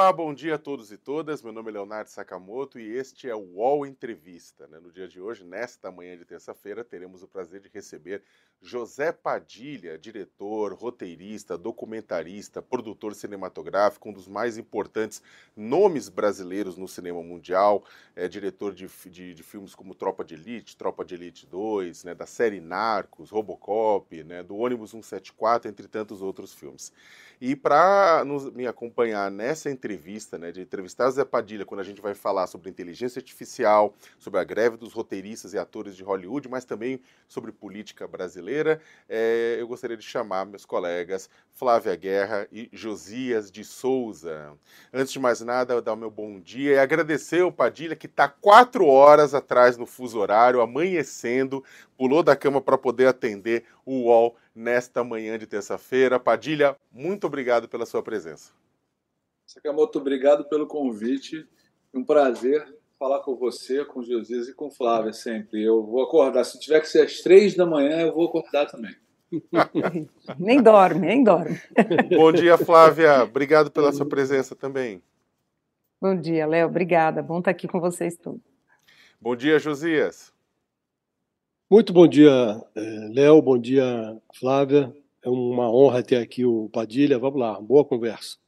Olá, bom dia a todos e todas. Meu nome é Leonardo Sakamoto e este é o UOL Entrevista. Né? No dia de hoje, nesta manhã de terça-feira, teremos o prazer de receber José Padilha, diretor, roteirista, documentarista, produtor cinematográfico, um dos mais importantes nomes brasileiros no cinema mundial, é diretor de, de, de filmes como Tropa de Elite, Tropa de Elite 2, né, da série Narcos, Robocop, né, do Ônibus 174, entre tantos outros filmes. E para me acompanhar nessa entrevista, né, de entrevistar Zé Padilha, quando a gente vai falar sobre inteligência artificial, sobre a greve dos roteiristas e atores de Hollywood, mas também sobre política brasileira, é, eu gostaria de chamar meus colegas Flávia Guerra e Josias de Souza. Antes de mais nada, eu dar o meu bom dia e agradecer o Padilha, que está quatro horas atrás no fuso horário, amanhecendo, pulou da cama para poder atender o UOL nesta manhã de terça-feira. Padilha, muito obrigado pela sua presença. Sakamoto, obrigado pelo convite. Um prazer falar com você, com Jesus e com Flávia sempre. Eu vou acordar. Se tiver que ser às três da manhã, eu vou acordar também. nem dorme, nem dorme. Bom dia, Flávia. Obrigado pela sua presença também. Bom dia, Léo. Obrigada. Bom estar aqui com vocês todos. Bom dia, Josias. Muito bom dia, eh, Léo. Bom dia, Flávia. É uma honra ter aqui o Padilha. Vamos lá, boa conversa.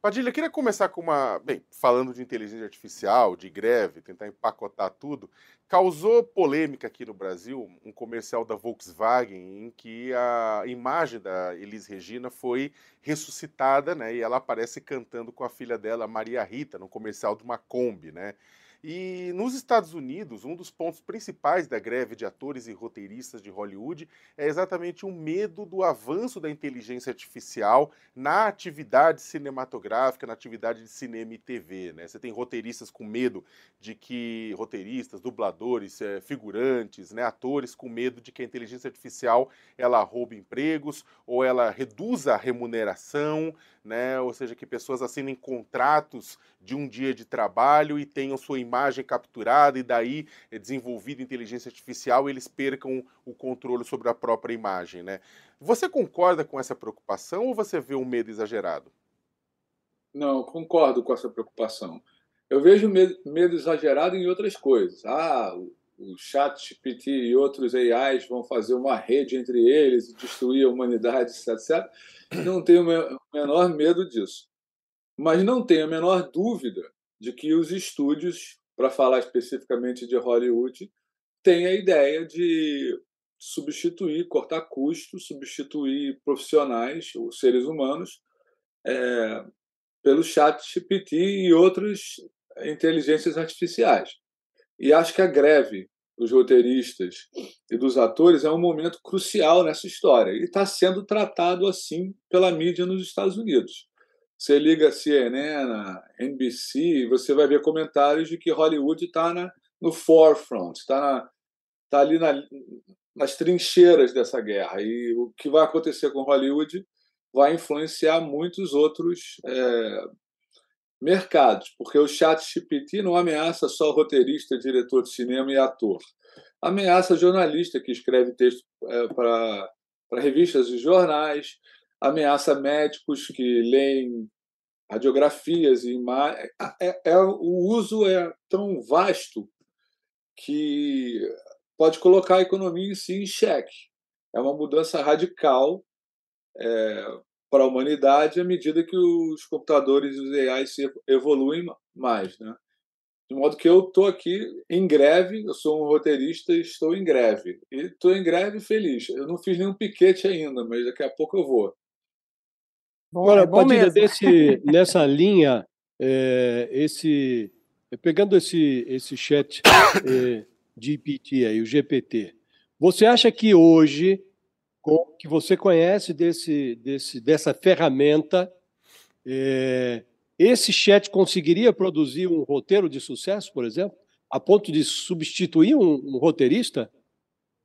Padilha, queria começar com uma. Bem, falando de inteligência artificial, de greve, tentar empacotar tudo. Causou polêmica aqui no Brasil um comercial da Volkswagen em que a imagem da Elis Regina foi ressuscitada, né? E ela aparece cantando com a filha dela, Maria Rita, no comercial de uma Kombi, né? E nos Estados Unidos, um dos pontos principais da greve de atores e roteiristas de Hollywood é exatamente o medo do avanço da inteligência artificial na atividade cinematográfica, na atividade de cinema e TV. Né? Você tem roteiristas com medo de que. roteiristas, dubladores, eh, figurantes, né? atores com medo de que a inteligência artificial ela roube empregos ou ela reduza a remuneração, né? ou seja, que pessoas assinem contratos de um dia de trabalho e tenham sua imagem capturada e daí é desenvolvida inteligência artificial eles percam o controle sobre a própria imagem, né? Você concorda com essa preocupação ou você vê um medo exagerado? Não, concordo com essa preocupação. Eu vejo medo, exagerado em outras coisas. Ah, o, o chat GPT e outros AIs vão fazer uma rede entre eles e destruir a humanidade, etc. Não tenho o menor medo disso. Mas não tenho a menor dúvida de que os estúdios, para falar especificamente de Hollywood, têm a ideia de substituir, cortar custos, substituir profissionais, os seres humanos, é, pelo chat GPT e outras inteligências artificiais. E acho que a greve dos roteiristas e dos atores é um momento crucial nessa história e está sendo tratado assim pela mídia nos Estados Unidos. Você liga CNN, NBC, você vai ver comentários de que Hollywood está no forefront, está tá ali na, nas trincheiras dessa guerra. E o que vai acontecer com Hollywood vai influenciar muitos outros é, mercados, porque o chat GPT não ameaça só roteirista, diretor de cinema e ator. Ameaça jornalista que escreve texto é, para revistas e jornais, ameaça médicos que leem radiografias e imagens. É, é, é, o uso é tão vasto que pode colocar a economia em si em xeque. É uma mudança radical é, para a humanidade à medida que os computadores e os AI se evoluem mais. Né? De modo que eu estou aqui em greve, eu sou um roteirista e estou em greve. E estou em greve feliz. Eu não fiz nenhum piquete ainda, mas daqui a pouco eu vou. Bom, Agora, é Padilha, desse, nessa linha, é, esse, pegando esse, esse chat é, GPT aí, o GPT, você acha que hoje, com que você conhece desse, desse, dessa ferramenta, é, esse chat conseguiria produzir um roteiro de sucesso, por exemplo, a ponto de substituir um, um roteirista?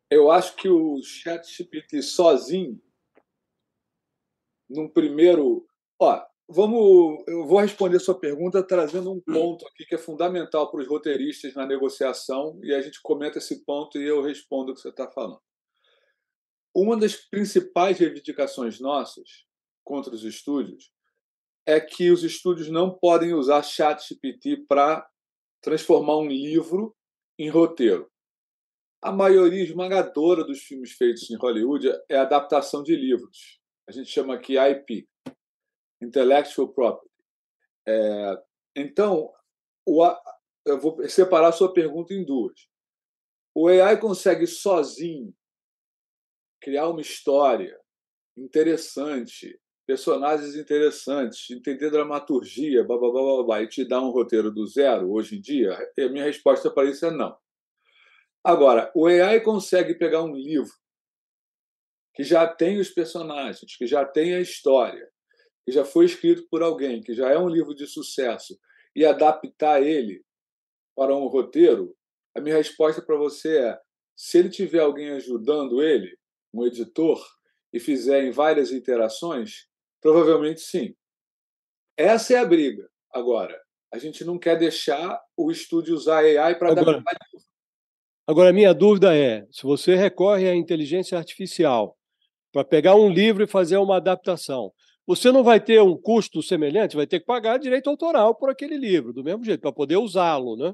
Eu acho que o chat GPT sozinho num primeiro. Ó, vamos, eu vou responder sua pergunta trazendo um ponto aqui que é fundamental para os roteiristas na negociação e a gente comenta esse ponto e eu respondo o que você está falando. Uma das principais reivindicações nossas contra os estúdios é que os estúdios não podem usar ChatGPT para transformar um livro em roteiro. A maioria esmagadora dos filmes feitos em Hollywood é adaptação de livros. A gente chama aqui IP, Intellectual Property. É, então, o, eu vou separar a sua pergunta em duas. O AI consegue sozinho criar uma história interessante, personagens interessantes, entender dramaturgia, blá, blá, blá, blá, blá, e te dar um roteiro do zero hoje em dia? a minha resposta para isso é não. Agora, o AI consegue pegar um livro que já tem os personagens, que já tem a história, que já foi escrito por alguém, que já é um livro de sucesso, e adaptar ele para um roteiro, a minha resposta para você é: se ele tiver alguém ajudando ele, um editor, e fizer em várias interações, provavelmente sim. Essa é a briga. Agora, a gente não quer deixar o estúdio usar AI para adaptar livro. Agora, a minha dúvida é: se você recorre à inteligência artificial para pegar um livro e fazer uma adaptação, você não vai ter um custo semelhante, vai ter que pagar direito autoral por aquele livro, do mesmo jeito, para poder usá-lo, né?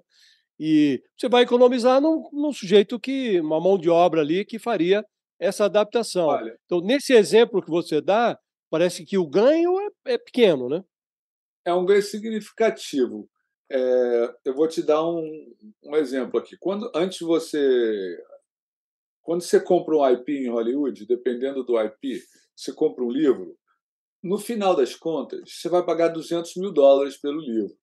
E você vai economizar num, num, sujeito que, uma mão de obra ali que faria essa adaptação. Olha, então, nesse exemplo que você dá, parece que o ganho é, é pequeno, né? É um ganho significativo. É, eu vou te dar um, um exemplo aqui. Quando antes você quando você compra um IP em Hollywood, dependendo do IP, você compra um livro, no final das contas, você vai pagar 200 mil dólares pelo livro.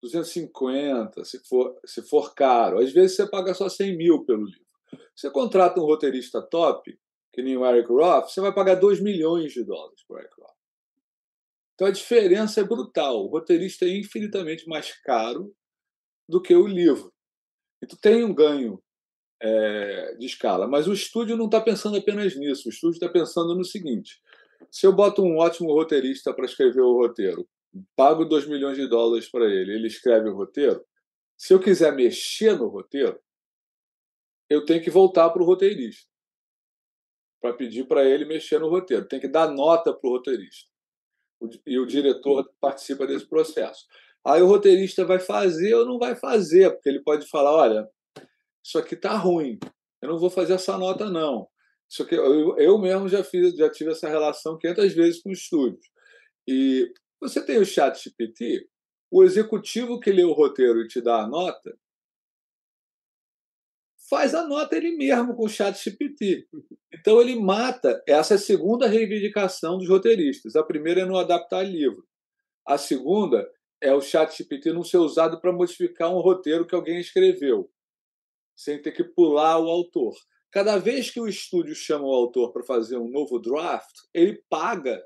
250, se for, se for caro. Às vezes você paga só 100 mil pelo livro. Você contrata um roteirista top, que nem o Eric Roth, você vai pagar 2 milhões de dólares por Eric Roth. Então a diferença é brutal. O roteirista é infinitamente mais caro do que o livro. Então tem um ganho é, de escala. Mas o estúdio não está pensando apenas nisso. O estúdio está pensando no seguinte: se eu boto um ótimo roteirista para escrever o roteiro, pago 2 milhões de dólares para ele, ele escreve o roteiro. Se eu quiser mexer no roteiro, eu tenho que voltar para o roteirista para pedir para ele mexer no roteiro. Tem que dar nota para o roteirista. E o diretor participa desse processo. Aí o roteirista vai fazer ou não vai fazer, porque ele pode falar: olha, isso aqui está ruim, eu não vou fazer essa nota, não. Isso que eu, eu mesmo já fiz, já tive essa relação 500 vezes com estúdios. E você tem o chat GPT, o executivo que lê o roteiro e te dá a nota, faz a nota ele mesmo com o chat GPT. Então ele mata essa é segunda reivindicação dos roteiristas. A primeira é não adaptar livro. A segunda é o chat GPT não ser usado para modificar um roteiro que alguém escreveu, sem ter que pular o autor. Cada vez que o estúdio chama o autor para fazer um novo draft, ele paga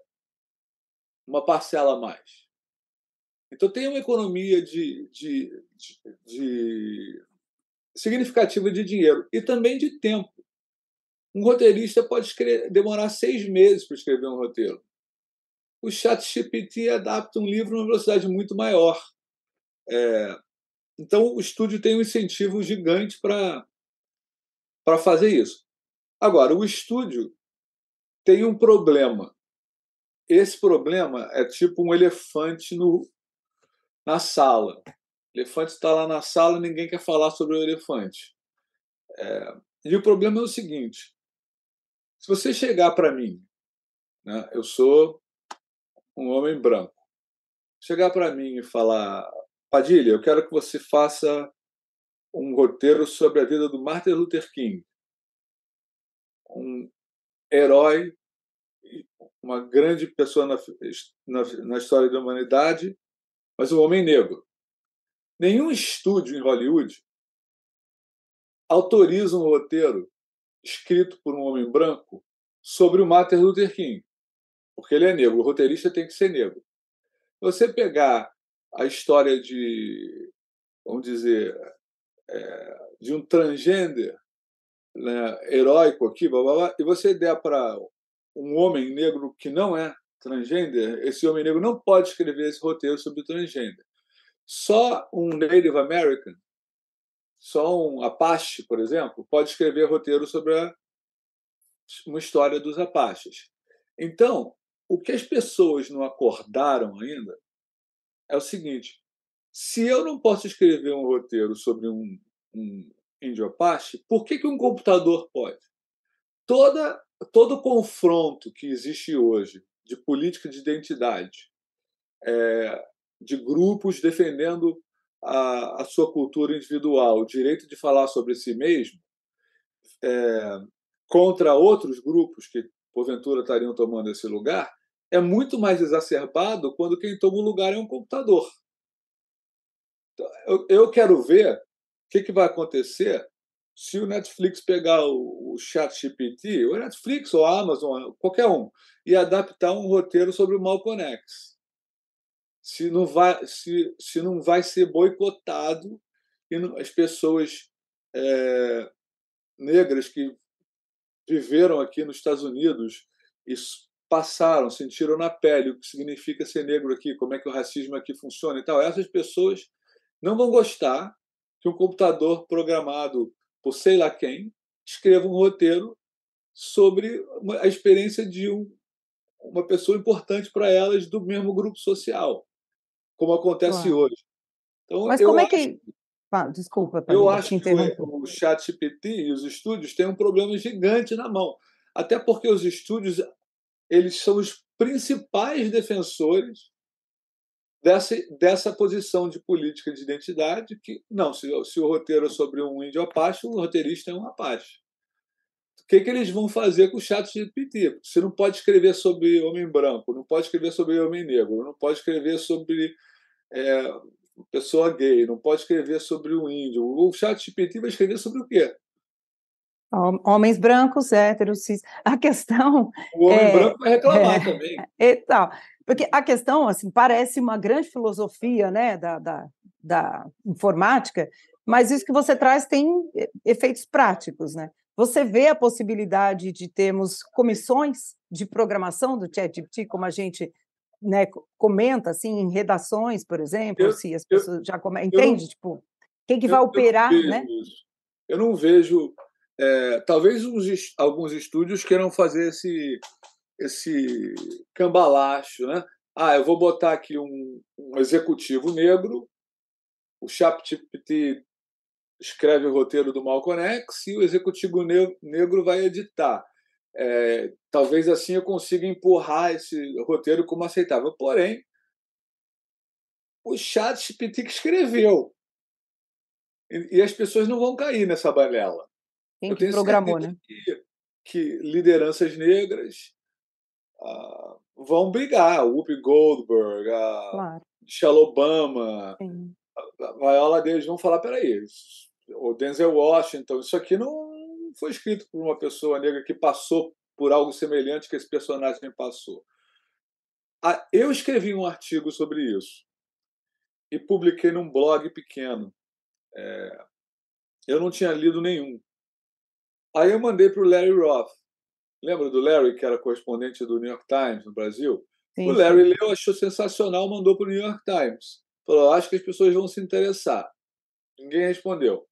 uma parcela a mais. Então tem uma economia de, de, de, de significativa de dinheiro e também de tempo. Um roteirista pode escrever, demorar seis meses para escrever um roteiro. O ChatGPT adapta um livro numa velocidade muito maior. É, então, o estúdio tem um incentivo gigante para fazer isso. Agora, o estúdio tem um problema. Esse problema é tipo um elefante no, na sala. O elefante está lá na sala ninguém quer falar sobre o elefante. É, e o problema é o seguinte: se você chegar para mim, né, eu sou um homem branco, chegar para mim e falar, Padilha, eu quero que você faça um roteiro sobre a vida do Martin Luther King, um herói, uma grande pessoa na, na, na história da humanidade, mas um homem negro. Nenhum estúdio em Hollywood autoriza um roteiro escrito por um homem branco sobre o Martin Luther King, porque ele é negro. O roteirista tem que ser negro. Você pegar a história de, vamos dizer, é, de um transgender né, heróico aqui, blá, blá, blá, e você der para um homem negro que não é transgênero, esse homem negro não pode escrever esse roteiro sobre transgênero. Só um Native American, só um Apache, por exemplo, pode escrever roteiro sobre a, uma história dos Apaches. Então, o que as pessoas não acordaram ainda é o seguinte: se eu não posso escrever um roteiro sobre um, um Apache, por que, que um computador pode? Toda, todo confronto que existe hoje de política de identidade, é, de grupos defendendo a, a, sua cultura individual, o direito de falar sobre si mesmo, é, contra outros grupos que porventura estariam tomando esse lugar, é muito mais exacerbado quando quem toma o lugar é um computador. Então, eu, eu quero ver o que, que vai acontecer se o Netflix pegar o, o Chat o Netflix ou a Amazon, qualquer um, e adaptar um roteiro sobre o Malcolm X. Se não vai, se, se não vai ser boicotado e não, as pessoas é, negras que viveram aqui nos Estados Unidos e passaram, sentiram na pele o que significa ser negro aqui, como é que o racismo aqui funciona e tal. Essas pessoas não vão gostar que um computador programado por sei lá quem escreva um roteiro sobre a experiência de um, uma pessoa importante para elas do mesmo grupo social, como acontece claro. hoje. Então, Mas como é que. Ah, desculpa, eu acho que o chat GPT e os estúdios têm um problema gigante na mão. Até porque os estúdios eles são os principais defensores dessa, dessa posição de política de identidade que, não, se, se o roteiro é sobre um índio apache, o roteirista é um apache. O que, que eles vão fazer com o chat GPT? Você não pode escrever sobre homem branco, não pode escrever sobre homem negro, não pode escrever sobre é, pessoa gay, não pode escrever sobre o índio. O chat GPT vai escrever sobre o quê? Homens brancos, héteros, cis. A questão. O homem é, branco vai reclamar é, também. É, tal. Porque a questão, assim, parece uma grande filosofia né, da, da, da informática, mas isso que você traz tem efeitos práticos, né? Você vê a possibilidade de termos comissões de programação do ChatGPT, como a gente né, comenta, assim, em redações, por exemplo, eu, se as pessoas eu, já comentam, entende? Eu, tipo, quem que vai operar, né? Isso. Eu não vejo é, talvez uns, alguns estúdios queiram fazer esse, esse cambalacho, né? Ah, eu vou botar aqui um, um executivo negro, o ChatGPT escreve o roteiro do Malcolm X e o executivo negro vai editar. É, talvez assim eu consiga empurrar esse roteiro como aceitável. Porém, o que escreveu. E, e as pessoas não vão cair nessa balela. Quem que programou, né? Que, que, lideranças negras uh, vão brigar. O Whoopi Goldberg, a claro. Michelle Obama, Sim. a Viola deles vão falar: peraí, o Denzel Washington, isso aqui não foi escrito por uma pessoa negra que passou por algo semelhante que esse personagem passou. Ah, eu escrevi um artigo sobre isso e publiquei num blog pequeno. É, eu não tinha lido nenhum. Aí eu mandei para o Larry Roth. Lembra do Larry, que era correspondente do New York Times no Brasil? Sim, o Larry sim. leu, achou sensacional, mandou para o New York Times. Falou: acho que as pessoas vão se interessar. Ninguém respondeu.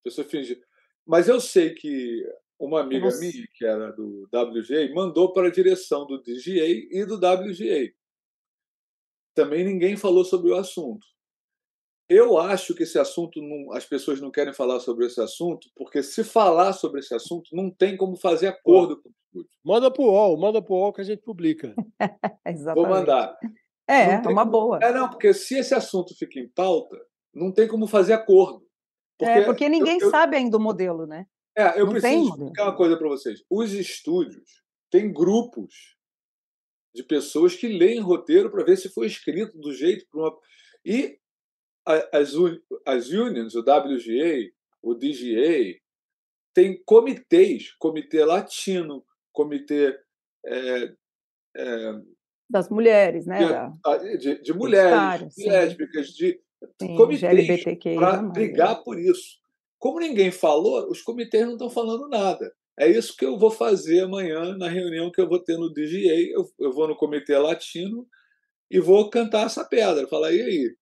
A pessoa fingiu. Mas eu sei que uma amiga Nossa. minha, que era do WGA, mandou para a direção do DGA e do WGA. Também ninguém falou sobre o assunto. Eu acho que esse assunto, não, as pessoas não querem falar sobre esse assunto, porque se falar sobre esse assunto, não tem como fazer acordo com o estúdio. Manda para o UOL, manda para o UOL que a gente publica. Vou mandar. É, é uma boa. É, não, porque se esse assunto fica em pauta, não tem como fazer acordo. Porque é, porque ninguém eu, sabe ainda o modelo, né? É, eu não preciso explicar uma coisa para vocês. Os estúdios têm grupos de pessoas que leem roteiro para ver se foi escrito do jeito. Uma... E as, as unions, o WGA, o DGA, tem comitês, comitê latino, comitê é, é, das mulheres, né? De, de, de mulheres, de lésbicas, de sim, comitês para brigar por isso. Como ninguém falou, os comitês não estão falando nada. É isso que eu vou fazer amanhã na reunião que eu vou ter no DGA. Eu, eu vou no Comitê Latino e vou cantar essa pedra. Falar, e aí?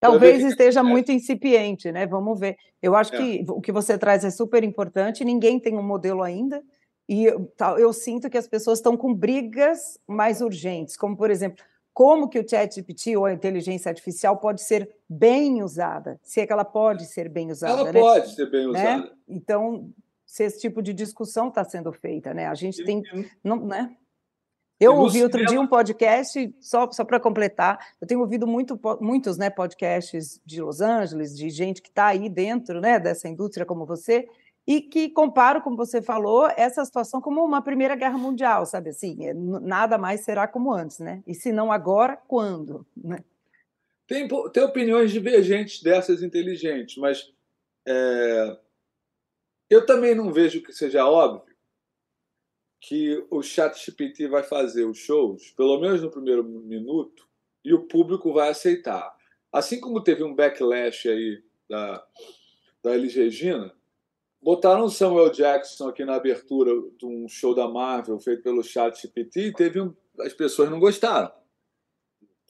Talvez esteja muito incipiente, né? Vamos ver. Eu acho é. que o que você traz é super importante. Ninguém tem um modelo ainda. E eu, eu sinto que as pessoas estão com brigas mais urgentes, como, por exemplo, como que o ChatGPT ou a inteligência artificial pode ser bem usada, se é que ela pode ser bem usada. Ela né? pode ser bem né? usada. Então, se esse tipo de discussão está sendo feita, né? A gente tem, não, né? Eu ouvi outro dia um podcast, só, só para completar, eu tenho ouvido muito, muitos né, podcasts de Los Angeles, de gente que está aí dentro né, dessa indústria como você, e que comparo, como você falou, essa situação como uma Primeira Guerra Mundial, sabe assim, é, nada mais será como antes, né? E se não agora, quando? Né? Tem, tem opiniões divergentes dessas inteligentes, mas é, eu também não vejo que seja óbvio que o chat GPT vai fazer os shows, pelo menos no primeiro minuto, e o público vai aceitar. Assim como teve um backlash aí da, da Elis Regina, Botaram Samuel Jackson aqui na abertura de um show da Marvel feito pelo Chat GPT e teve um... as pessoas não gostaram.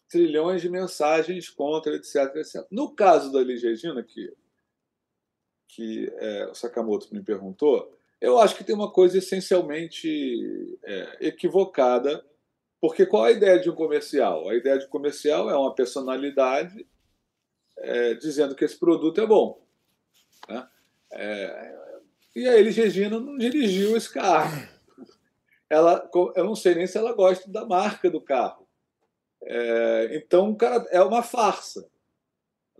Trilhões de mensagens contra, etc, etc. No caso da Ligia Regina, que, que é, o Sakamoto me perguntou, eu acho que tem uma coisa essencialmente é, equivocada, porque qual a ideia de um comercial? A ideia de um comercial é uma personalidade é, dizendo que esse produto é bom. Né? É, e a Elis Regina não dirigiu esse carro. Ela, eu não sei nem se ela gosta da marca do carro. É, então, cara, é uma farsa.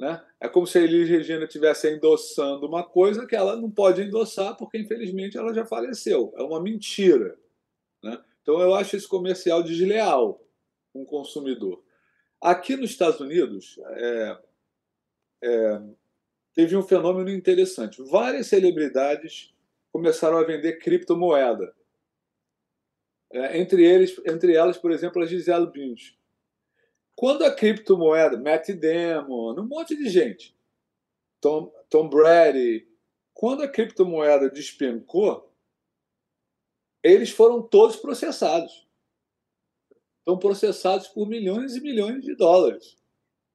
Né? É como se a Elis Regina estivesse endossando uma coisa que ela não pode endossar, porque infelizmente ela já faleceu. É uma mentira. Né? Então, eu acho esse comercial desleal com o consumidor. Aqui nos Estados Unidos, é, é, teve um fenômeno interessante. Várias celebridades começaram a vender criptomoeda. É, entre, eles, entre elas, por exemplo, a Gisele Bündchen. Quando a criptomoeda, Matt Damon, um monte de gente, Tom, Tom Brady, quando a criptomoeda despencou, eles foram todos processados. Estão processados por milhões e milhões de dólares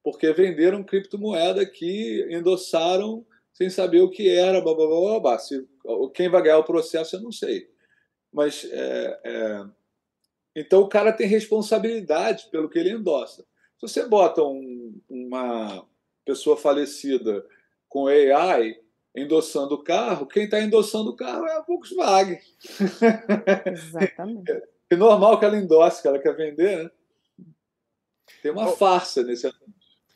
porque venderam criptomoeda que endossaram sem saber o que era, blá, blá, blá, blá. Se, quem vai ganhar o processo eu não sei. Mas é, é... então o cara tem responsabilidade pelo que ele endossa. Se você bota um, uma pessoa falecida com AI endossando o carro, quem está endossando o carro é a Volkswagen. Exatamente. É normal que ela endosse, que ela quer vender, né? Tem uma farsa nesse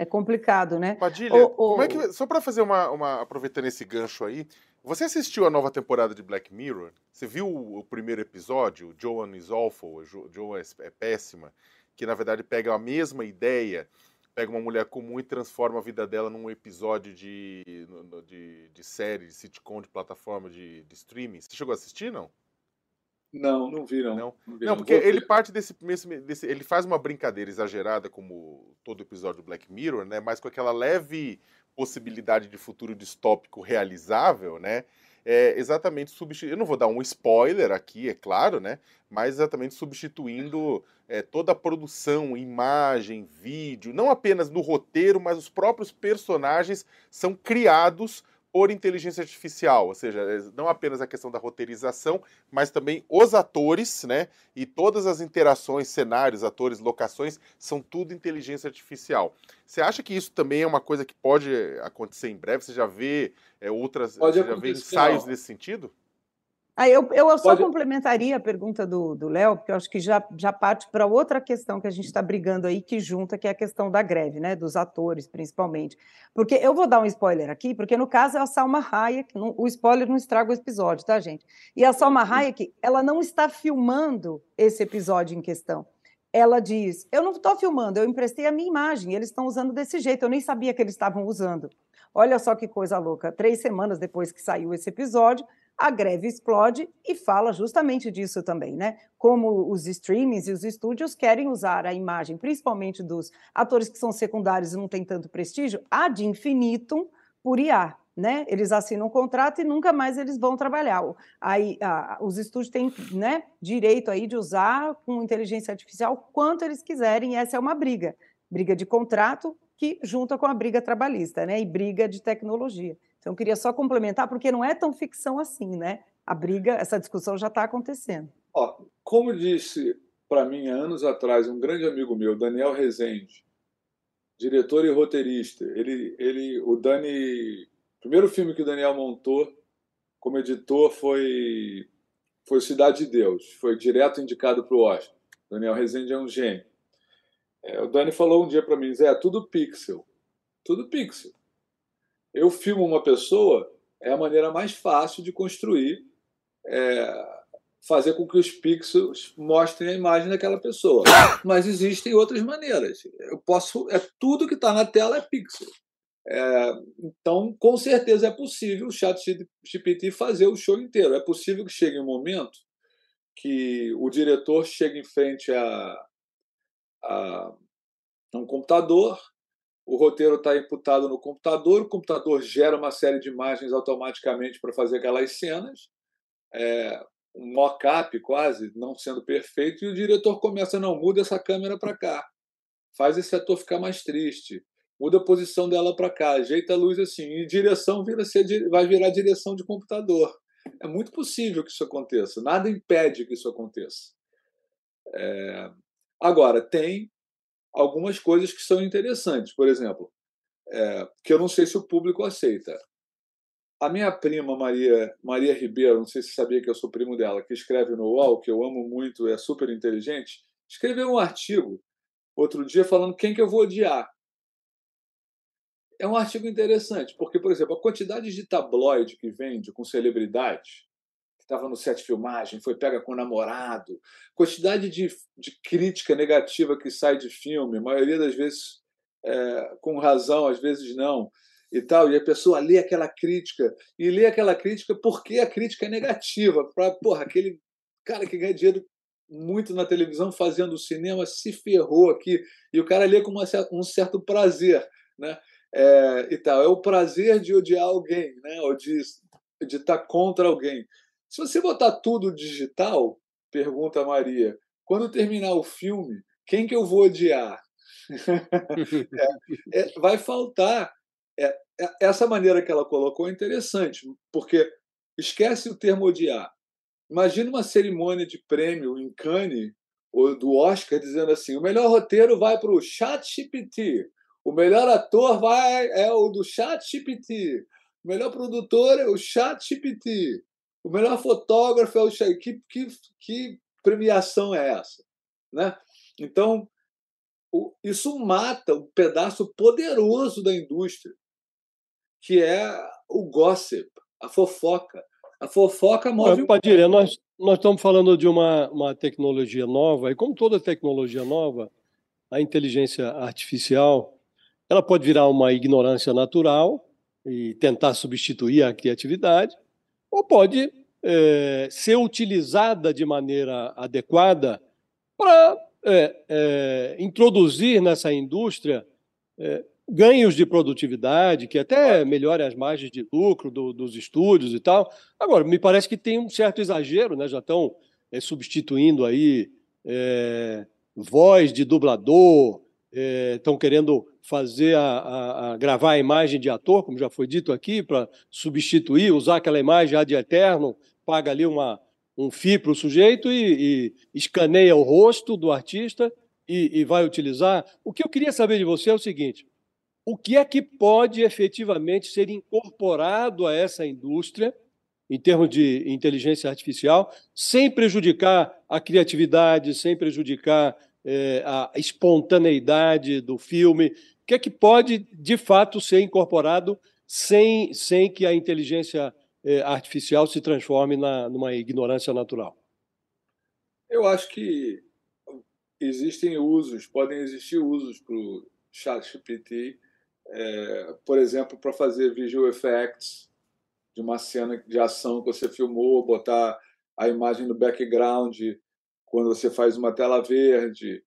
é complicado, né? Padilha, o, o... como é que. Só para fazer uma, uma. Aproveitando esse gancho aí, você assistiu a nova temporada de Black Mirror? Você viu o, o primeiro episódio, Joan is awful, Joan é, é péssima, que na verdade pega a mesma ideia, pega uma mulher comum e transforma a vida dela num episódio de, de, de série, de sitcom, de plataforma, de, de streaming. Você chegou a assistir, não? Não, não vi, não. Não, não, vi, não porque ele parte desse, desse, Ele faz uma brincadeira exagerada, como todo episódio do Black Mirror, né? Mas com aquela leve possibilidade de futuro distópico realizável, né? É exatamente substituindo. Eu não vou dar um spoiler aqui, é claro, né? Mas exatamente substituindo é, toda a produção, imagem, vídeo, não apenas no roteiro, mas os próprios personagens são criados por inteligência artificial, ou seja, é, não apenas a questão da roteirização, mas também os atores, né? E todas as interações, cenários, atores, locações, são tudo inteligência artificial. Você acha que isso também é uma coisa que pode acontecer em breve? Você já vê é, outras, pode você já vê ensaios nesse sentido? Ah, eu, eu só Pode... complementaria a pergunta do Léo, porque eu acho que já, já parte para outra questão que a gente está brigando aí, que junta, que é a questão da greve, né? Dos atores, principalmente. Porque eu vou dar um spoiler aqui, porque no caso é a Salma Hayek, não, o spoiler não estraga o episódio, tá, gente? E a Salma Hayek, ela não está filmando esse episódio em questão. Ela diz: Eu não estou filmando, eu emprestei a minha imagem, eles estão usando desse jeito, eu nem sabia que eles estavam usando. Olha só que coisa louca. Três semanas depois que saiu esse episódio, a greve explode e fala justamente disso também, né? Como os streamings e os estúdios querem usar a imagem, principalmente dos atores que são secundários e não têm tanto prestígio, ad infinitum por IA. né? Eles assinam um contrato e nunca mais eles vão trabalhar. Aí a, os estúdios têm né, direito aí de usar com inteligência artificial quanto eles quiserem, e essa é uma briga. Briga de contrato que junta com a briga trabalhista, né? E briga de tecnologia. Então, eu queria só complementar, porque não é tão ficção assim, né? A briga, essa discussão já está acontecendo. Ó, como disse para mim há anos atrás um grande amigo meu, Daniel Rezende, diretor e roteirista. Ele, ele, o Dani, primeiro filme que o Daniel montou como editor foi foi Cidade de Deus, foi direto indicado para o Oscar. Daniel Rezende é um gênio. É, o Dani falou um dia para mim, Zé, tudo pixel, tudo pixel. Eu filmo uma pessoa é a maneira mais fácil de construir, é, fazer com que os pixels mostrem a imagem daquela pessoa. Mas existem outras maneiras. Eu posso, é tudo que está na tela é pixel. É, então, com certeza é possível o chat GPT fazer o show inteiro. É possível que chegue um momento que o diretor chegue em frente a, a um computador, o roteiro está imputado no computador, o computador gera uma série de imagens automaticamente para fazer aquelas cenas, é, um mock-up quase, não sendo perfeito, e o diretor começa, não, muda essa câmera para cá, faz esse ator ficar mais triste, muda a posição dela para cá, ajeita a luz assim, e direção vira ser, vai virar direção de computador. É muito possível que isso aconteça, nada impede que isso aconteça. É... Agora, tem algumas coisas que são interessantes, por exemplo, é, que eu não sei se o público aceita. A minha prima Maria Maria Ribeiro, não sei se sabia que eu sou primo dela, que escreve no UOL, que eu amo muito, é super inteligente, escreveu um artigo outro dia falando quem que eu vou odiar é um artigo interessante, porque, por exemplo, a quantidade de tabloide que vende com celebridade, que estava no set de filmagem, foi pega com o namorado, quantidade de, de crítica negativa que sai de filme, a maioria das vezes é, com razão, às vezes não, e tal, e a pessoa lê aquela crítica, e lê aquela crítica porque a crítica é negativa, para, porra, aquele cara que ganha dinheiro muito na televisão fazendo cinema se ferrou aqui, e o cara lê com uma, um certo prazer, né? é, e tal. É o prazer de odiar alguém, né? ou de, de estar tá contra alguém. Se você botar tudo digital, pergunta a Maria, quando terminar o filme, quem que eu vou odiar? é, é, vai faltar. É, é, essa maneira que ela colocou é interessante, porque esquece o termo odiar. Imagina uma cerimônia de prêmio em Cannes ou do Oscar dizendo assim: o melhor roteiro vai para o ChatGPT, o melhor ator vai é o do Chat GPT. O melhor produtor é o Chat GPT. O melhor fotógrafo é o Chat. Que, que, que premiação é essa? Né? Então, o, isso mata um pedaço poderoso da indústria, que é o gossip, a fofoca. A fofoca move. Padilha, nós, nós estamos falando de uma, uma tecnologia nova, e como toda tecnologia nova, a inteligência artificial ela pode virar uma ignorância natural e tentar substituir a criatividade, ou pode é, ser utilizada de maneira adequada para é, é, introduzir nessa indústria é, ganhos de produtividade, que até melhorem as margens de lucro do, dos estúdios e tal. Agora, me parece que tem um certo exagero, né? já estão é, substituindo aí é, voz de dublador, estão querendo fazer a, a, a, gravar a imagem de ator, como já foi dito aqui, para substituir, usar aquela imagem ad eterno, paga ali uma, um FII para o sujeito e, e, escaneia o rosto do artista e, e vai utilizar. O que eu queria saber de você é o seguinte: o que é que pode efetivamente ser incorporado a essa indústria? em termos de inteligência artificial, sem prejudicar a criatividade, sem prejudicar é, a espontaneidade do filme? O que é que pode, de fato, ser incorporado sem, sem que a inteligência é, artificial se transforme na, numa ignorância natural? Eu acho que existem usos, podem existir usos para o ChatGPT, é, por exemplo, para fazer visual effects de uma cena de ação que você filmou, botar a imagem no background quando você faz uma tela verde,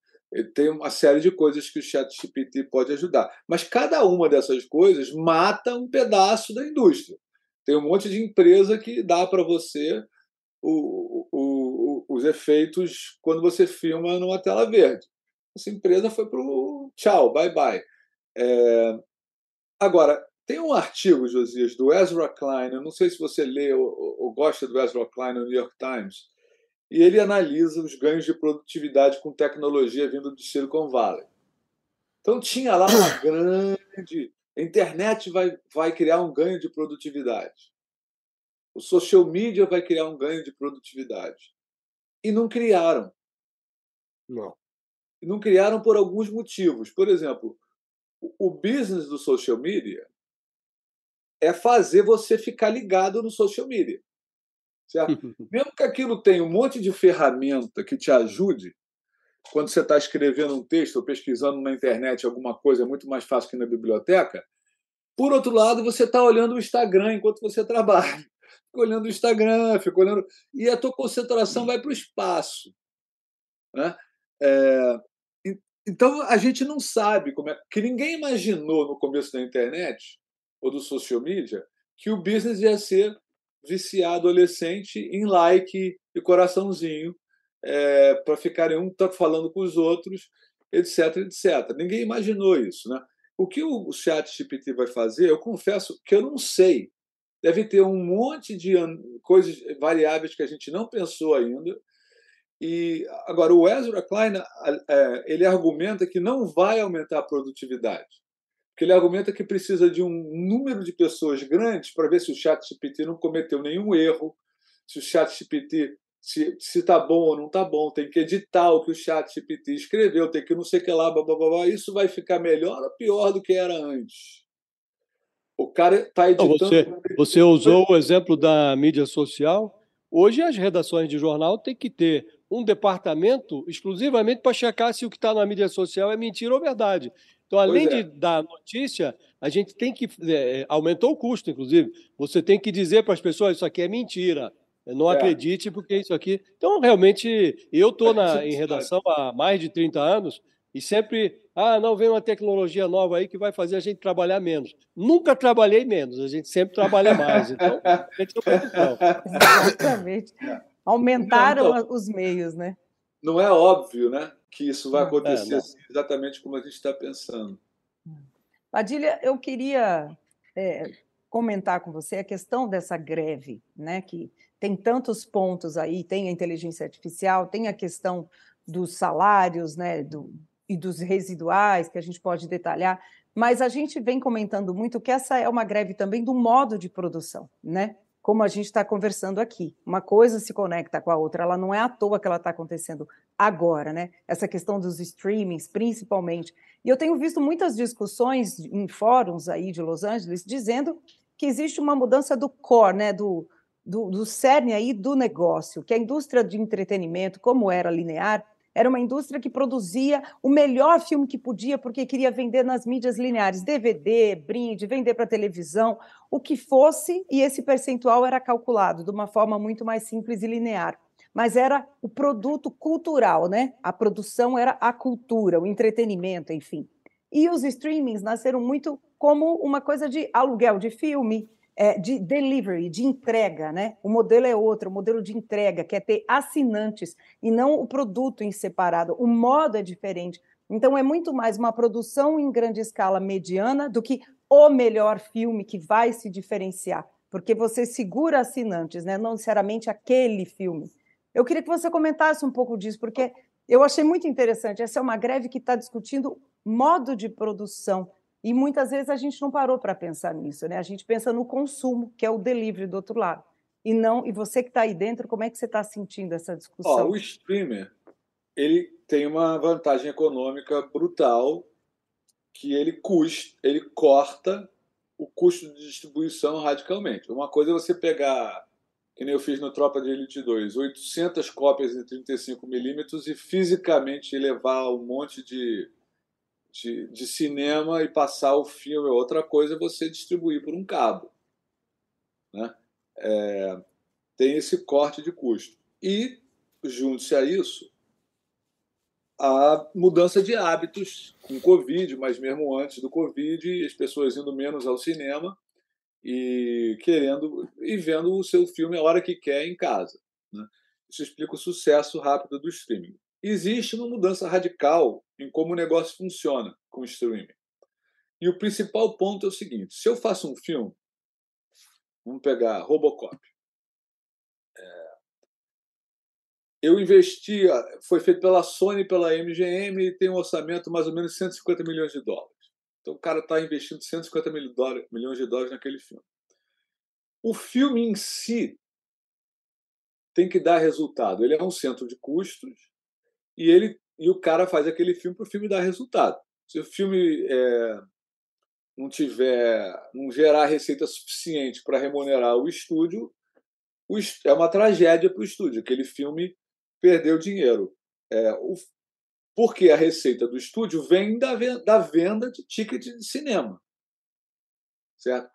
tem uma série de coisas que o ChatGPT pode ajudar. Mas cada uma dessas coisas mata um pedaço da indústria. Tem um monte de empresa que dá para você o, o, o, os efeitos quando você filma numa tela verde. Essa empresa foi para o tchau, bye bye. É... Agora, tem um artigo, Josias, do Ezra Klein, eu não sei se você lê ou, ou gosta do Ezra Klein no New York Times, e ele analisa os ganhos de produtividade com tecnologia vindo do Silicon Valley. Então tinha lá uma grande. A internet vai, vai criar um ganho de produtividade. O social media vai criar um ganho de produtividade. E não criaram. Não. E não criaram por alguns motivos. Por exemplo, o business do social media é fazer você ficar ligado no social media. Certo? Mesmo que aquilo tenha um monte de ferramenta que te ajude, quando você está escrevendo um texto ou pesquisando na internet alguma coisa é muito mais fácil que na biblioteca. Por outro lado, você está olhando o Instagram enquanto você trabalha. Fica olhando o Instagram, fica olhando. E a tua concentração vai para o espaço. Né? É... Então a gente não sabe como é. Que ninguém imaginou no começo da internet ou do social media que o business ia ser viciar adolescente em like e coraçãozinho é, para ficarem um tá falando com os outros, etc, etc. Ninguém imaginou isso, né? O que o Chat GPT vai fazer, eu confesso que eu não sei. Deve ter um monte de coisas variáveis que a gente não pensou ainda. E agora o Ezra Klein é, ele argumenta que não vai aumentar a produtividade porque ele argumenta que precisa de um número de pessoas grandes para ver se o chat GPT não cometeu nenhum erro, se o chat GPT se está bom ou não está bom, tem que editar o que o chat GPT escreveu, tem que não sei o que lá, blá, blá, blá, isso vai ficar melhor ou pior do que era antes? O cara está editando... Você, você usou o exemplo da mídia social. Hoje as redações de jornal têm que ter um departamento exclusivamente para checar se o que está na mídia social é mentira ou verdade. Então, além é. de dar notícia, a gente tem que. É, aumentou o custo, inclusive. Você tem que dizer para as pessoas: isso aqui é mentira. Não é. acredite, porque isso aqui. Então, realmente, eu estou em redação há mais de 30 anos e sempre. Ah, não, vem uma tecnologia nova aí que vai fazer a gente trabalhar menos. Nunca trabalhei menos, a gente sempre trabalha mais. Então, a gente não Exatamente. Aumentaram não, então, os meios, né? Não é óbvio, né? que isso vai é, acontecer é, exatamente como a gente está pensando. Padilha, eu queria é, comentar com você a questão dessa greve, né? Que tem tantos pontos aí, tem a inteligência artificial, tem a questão dos salários, né? Do, e dos residuais que a gente pode detalhar, mas a gente vem comentando muito que essa é uma greve também do modo de produção, né? Como a gente está conversando aqui. Uma coisa se conecta com a outra, ela não é à toa que ela está acontecendo agora, né? Essa questão dos streamings, principalmente. E eu tenho visto muitas discussões em fóruns aí de Los Angeles dizendo que existe uma mudança do core, né? Do, do, do cerne aí do negócio, que a indústria de entretenimento, como era linear, era uma indústria que produzia o melhor filme que podia, porque queria vender nas mídias lineares, DVD, brinde, vender para televisão, o que fosse, e esse percentual era calculado de uma forma muito mais simples e linear. Mas era o produto cultural, né? A produção era a cultura, o entretenimento, enfim. E os streamings nasceram muito como uma coisa de aluguel de filme, é, de delivery, de entrega, né? O modelo é outro, o modelo de entrega, que é ter assinantes e não o produto em separado. O modo é diferente. Então, é muito mais uma produção em grande escala mediana do que o melhor filme que vai se diferenciar, porque você segura assinantes, né? não necessariamente aquele filme. Eu queria que você comentasse um pouco disso, porque eu achei muito interessante. Essa é uma greve que está discutindo modo de produção e muitas vezes a gente não parou para pensar nisso, né? A gente pensa no consumo, que é o delivery do outro lado. E não, e você que está aí dentro, como é que você está sentindo essa discussão? Oh, o streamer ele tem uma vantagem econômica brutal que ele custa, ele corta o custo de distribuição radicalmente. Uma coisa é você pegar, que nem eu fiz no Tropa de Elite 2, 800 cópias em 35 milímetros e fisicamente levar um monte de de, de cinema e passar o filme. Outra coisa é você distribuir por um cabo. Né? É, tem esse corte de custo. E, junto-se a isso, a mudança de hábitos com Covid, mas mesmo antes do Covid, as pessoas indo menos ao cinema e querendo e vendo o seu filme a hora que quer em casa. Né? Isso explica o sucesso rápido do streaming. Existe uma mudança radical em como o negócio funciona com o streaming. E o principal ponto é o seguinte: se eu faço um filme, vamos pegar Robocop. É, eu investi, foi feito pela Sony, pela MGM, e tem um orçamento mais ou menos de 150 milhões de dólares. Então o cara está investindo 150 milhões de dólares naquele filme. O filme em si tem que dar resultado. Ele é um centro de custos e ele e o cara faz aquele filme para o filme dar resultado. Se o filme é, não tiver, não gerar receita suficiente para remunerar o estúdio, o, é uma tragédia para o estúdio. Aquele filme perdeu dinheiro. É, o, porque a receita do estúdio vem da, da venda de ticket de cinema. Certo?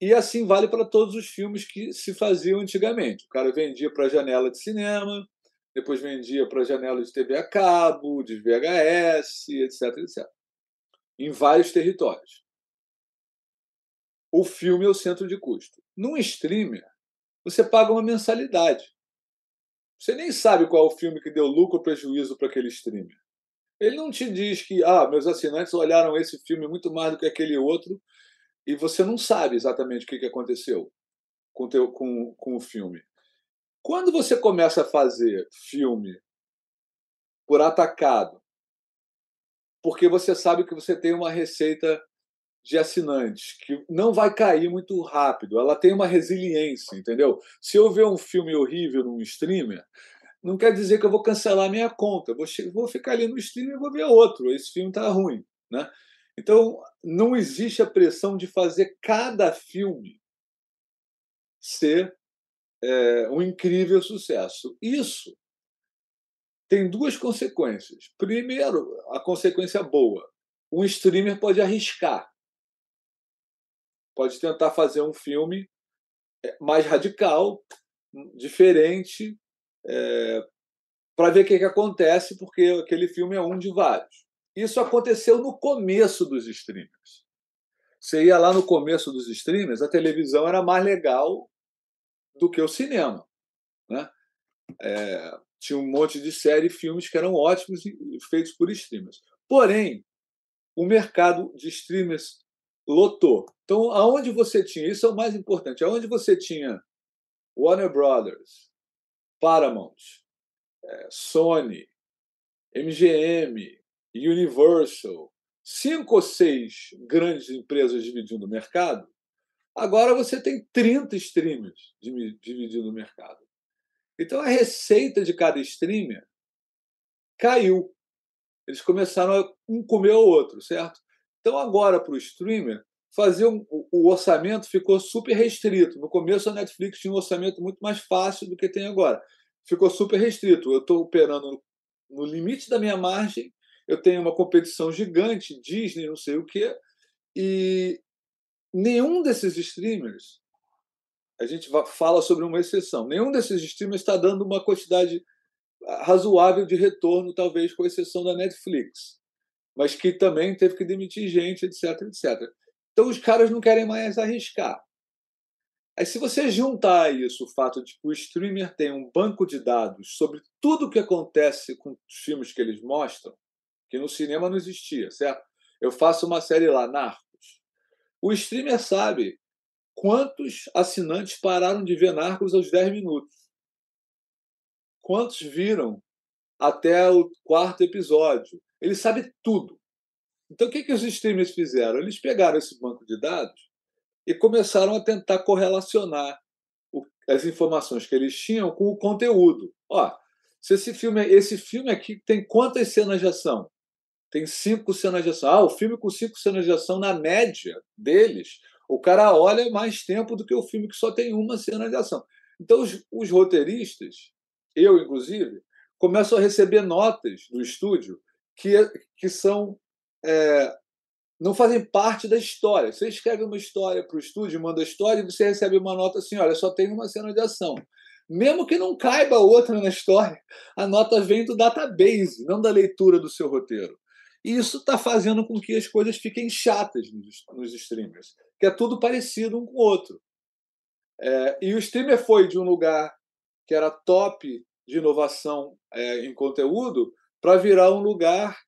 E assim vale para todos os filmes que se faziam antigamente. O cara vendia para a janela de cinema, depois vendia para a janela de TV a cabo, de VHS, etc, etc. Em vários territórios. O filme é o centro de custo. Num streamer, você paga uma mensalidade. Você nem sabe qual é o filme que deu lucro ou prejuízo para aquele streamer. Ele não te diz que ah, meus assinantes olharam esse filme muito mais do que aquele outro e você não sabe exatamente o que aconteceu com, teu, com, com o filme. Quando você começa a fazer filme por atacado, porque você sabe que você tem uma receita de assinantes que não vai cair muito rápido, ela tem uma resiliência, entendeu? Se eu ver um filme horrível num streamer, não quer dizer que eu vou cancelar minha conta, vou, vou ficar ali no streamer e vou ver outro, esse filme está ruim, né? Então, não existe a pressão de fazer cada filme ser é, um incrível sucesso. Isso tem duas consequências. Primeiro, a consequência boa. Um streamer pode arriscar pode tentar fazer um filme é, mais radical, diferente, é, para ver o que, que acontece, porque aquele filme é um de vários. Isso aconteceu no começo dos streamers. Você ia lá no começo dos streamers, a televisão era mais legal do que o cinema. Né? É, tinha um monte de série e filmes que eram ótimos e feitos por streamers. Porém, o mercado de streamers lotou. Então, aonde você tinha, isso é o mais importante, aonde você tinha Warner Brothers, Paramount, é, Sony, MGM, Universal, cinco ou seis grandes empresas dividindo o mercado, agora você tem 30 streamers dividindo o mercado. Então a receita de cada streamer caiu. Eles começaram a um comer o outro, certo? Então, agora, para o streamer, fazer um, o orçamento ficou super restrito. No começo, a Netflix tinha um orçamento muito mais fácil do que tem agora. Ficou super restrito. Eu estou operando no limite da minha margem, eu tenho uma competição gigante, Disney, não sei o quê, e nenhum desses streamers, a gente fala sobre uma exceção, nenhum desses streamers está dando uma quantidade razoável de retorno, talvez com exceção da Netflix mas que também teve que demitir gente, etc, etc. Então os caras não querem mais arriscar. Aí, se você juntar isso, o fato de que o streamer tem um banco de dados sobre tudo o que acontece com os filmes que eles mostram, que no cinema não existia, certo? Eu faço uma série lá, Narcos. O streamer sabe quantos assinantes pararam de ver Narcos aos 10 minutos. Quantos viram até o quarto episódio? Ele sabe tudo. Então, o que, que os streamers fizeram? Eles pegaram esse banco de dados e começaram a tentar correlacionar as informações que eles tinham com o conteúdo. Ó, se esse filme, esse filme aqui tem quantas cenas de ação? Tem cinco cenas de ação. Ah, o filme com cinco cenas de ação, na média deles, o cara olha mais tempo do que o filme que só tem uma cena de ação. Então, os, os roteiristas, eu inclusive, começam a receber notas do estúdio que, que são é, não fazem parte da história. Você escreve uma história para o estúdio, manda a história e você recebe uma nota assim: olha, só tem uma cena de ação. mesmo que não caiba outra na história, a nota vem do database, não da leitura do seu roteiro. E isso está fazendo com que as coisas fiquem chatas nos, nos streamers, que é tudo parecido um com o outro. É, e o streamer foi de um lugar que era top de inovação é, em conteúdo para virar um lugar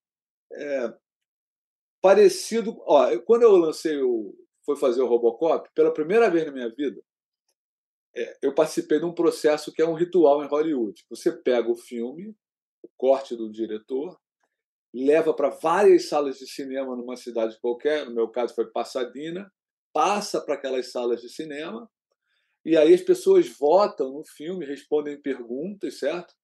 é, parecido. Ó, quando eu lancei o. Foi fazer o Robocop, pela primeira vez na minha vida, é, eu participei de um processo que é um ritual em Hollywood. Você pega o filme, o corte do diretor, leva para várias salas de cinema numa cidade qualquer, no meu caso foi Pasadena, passa para aquelas salas de cinema, e aí as pessoas votam no filme, respondem perguntas, certo?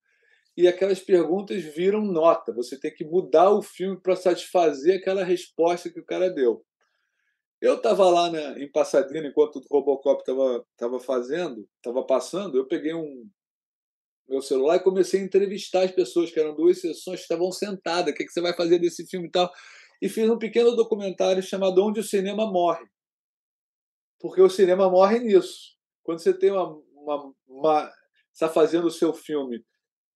E aquelas perguntas viram nota. Você tem que mudar o filme para satisfazer aquela resposta que o cara deu. Eu estava lá em Pasadena, enquanto o Robocop estava tava fazendo, estava passando, eu peguei um meu celular e comecei a entrevistar as pessoas, que eram duas sessões que estavam sentadas, o que, que você vai fazer desse filme e tal. E fiz um pequeno documentário chamado Onde o Cinema Morre. Porque o cinema morre nisso. Quando você tem uma, uma, uma está fazendo o seu filme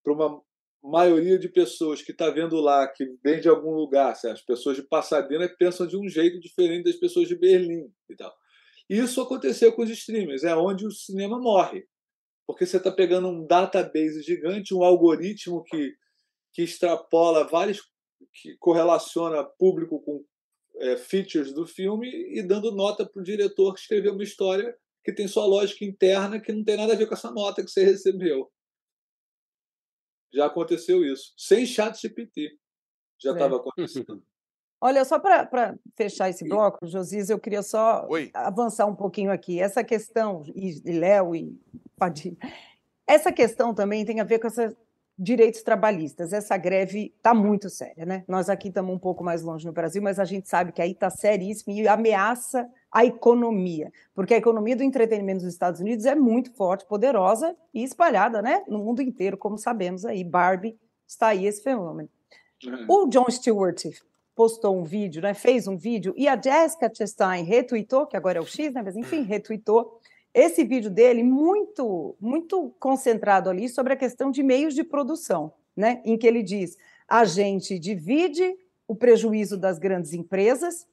para uma maioria de pessoas que está vendo lá, que vem de algum lugar, as pessoas de Pasadena pensam de um jeito diferente das pessoas de Berlim e tal. Isso aconteceu com os streamers, é onde o cinema morre. Porque você está pegando um database gigante, um algoritmo que, que extrapola vários, que correlaciona público com é, features do filme e dando nota para o diretor que escreveu uma história que tem sua lógica interna que não tem nada a ver com essa nota que você recebeu. Já aconteceu isso. Sem chat GPT. Já estava é. acontecendo. Olha, só para fechar esse bloco, Josias, eu queria só Oi. avançar um pouquinho aqui. Essa questão, e Léo e Essa questão também tem a ver com esses direitos trabalhistas. Essa greve está muito séria, né? Nós aqui estamos um pouco mais longe no Brasil, mas a gente sabe que aí está seríssimo e ameaça a economia, porque a economia do entretenimento dos Estados Unidos é muito forte, poderosa e espalhada, né, no mundo inteiro, como sabemos aí. Barbie está aí esse fenômeno. Uhum. O John Stewart postou um vídeo, né, fez um vídeo e a Jessica Chastain retweetou, que agora é o X, né, mas enfim, retweetou esse vídeo dele muito muito concentrado ali sobre a questão de meios de produção, né, em que ele diz: a gente divide o prejuízo das grandes empresas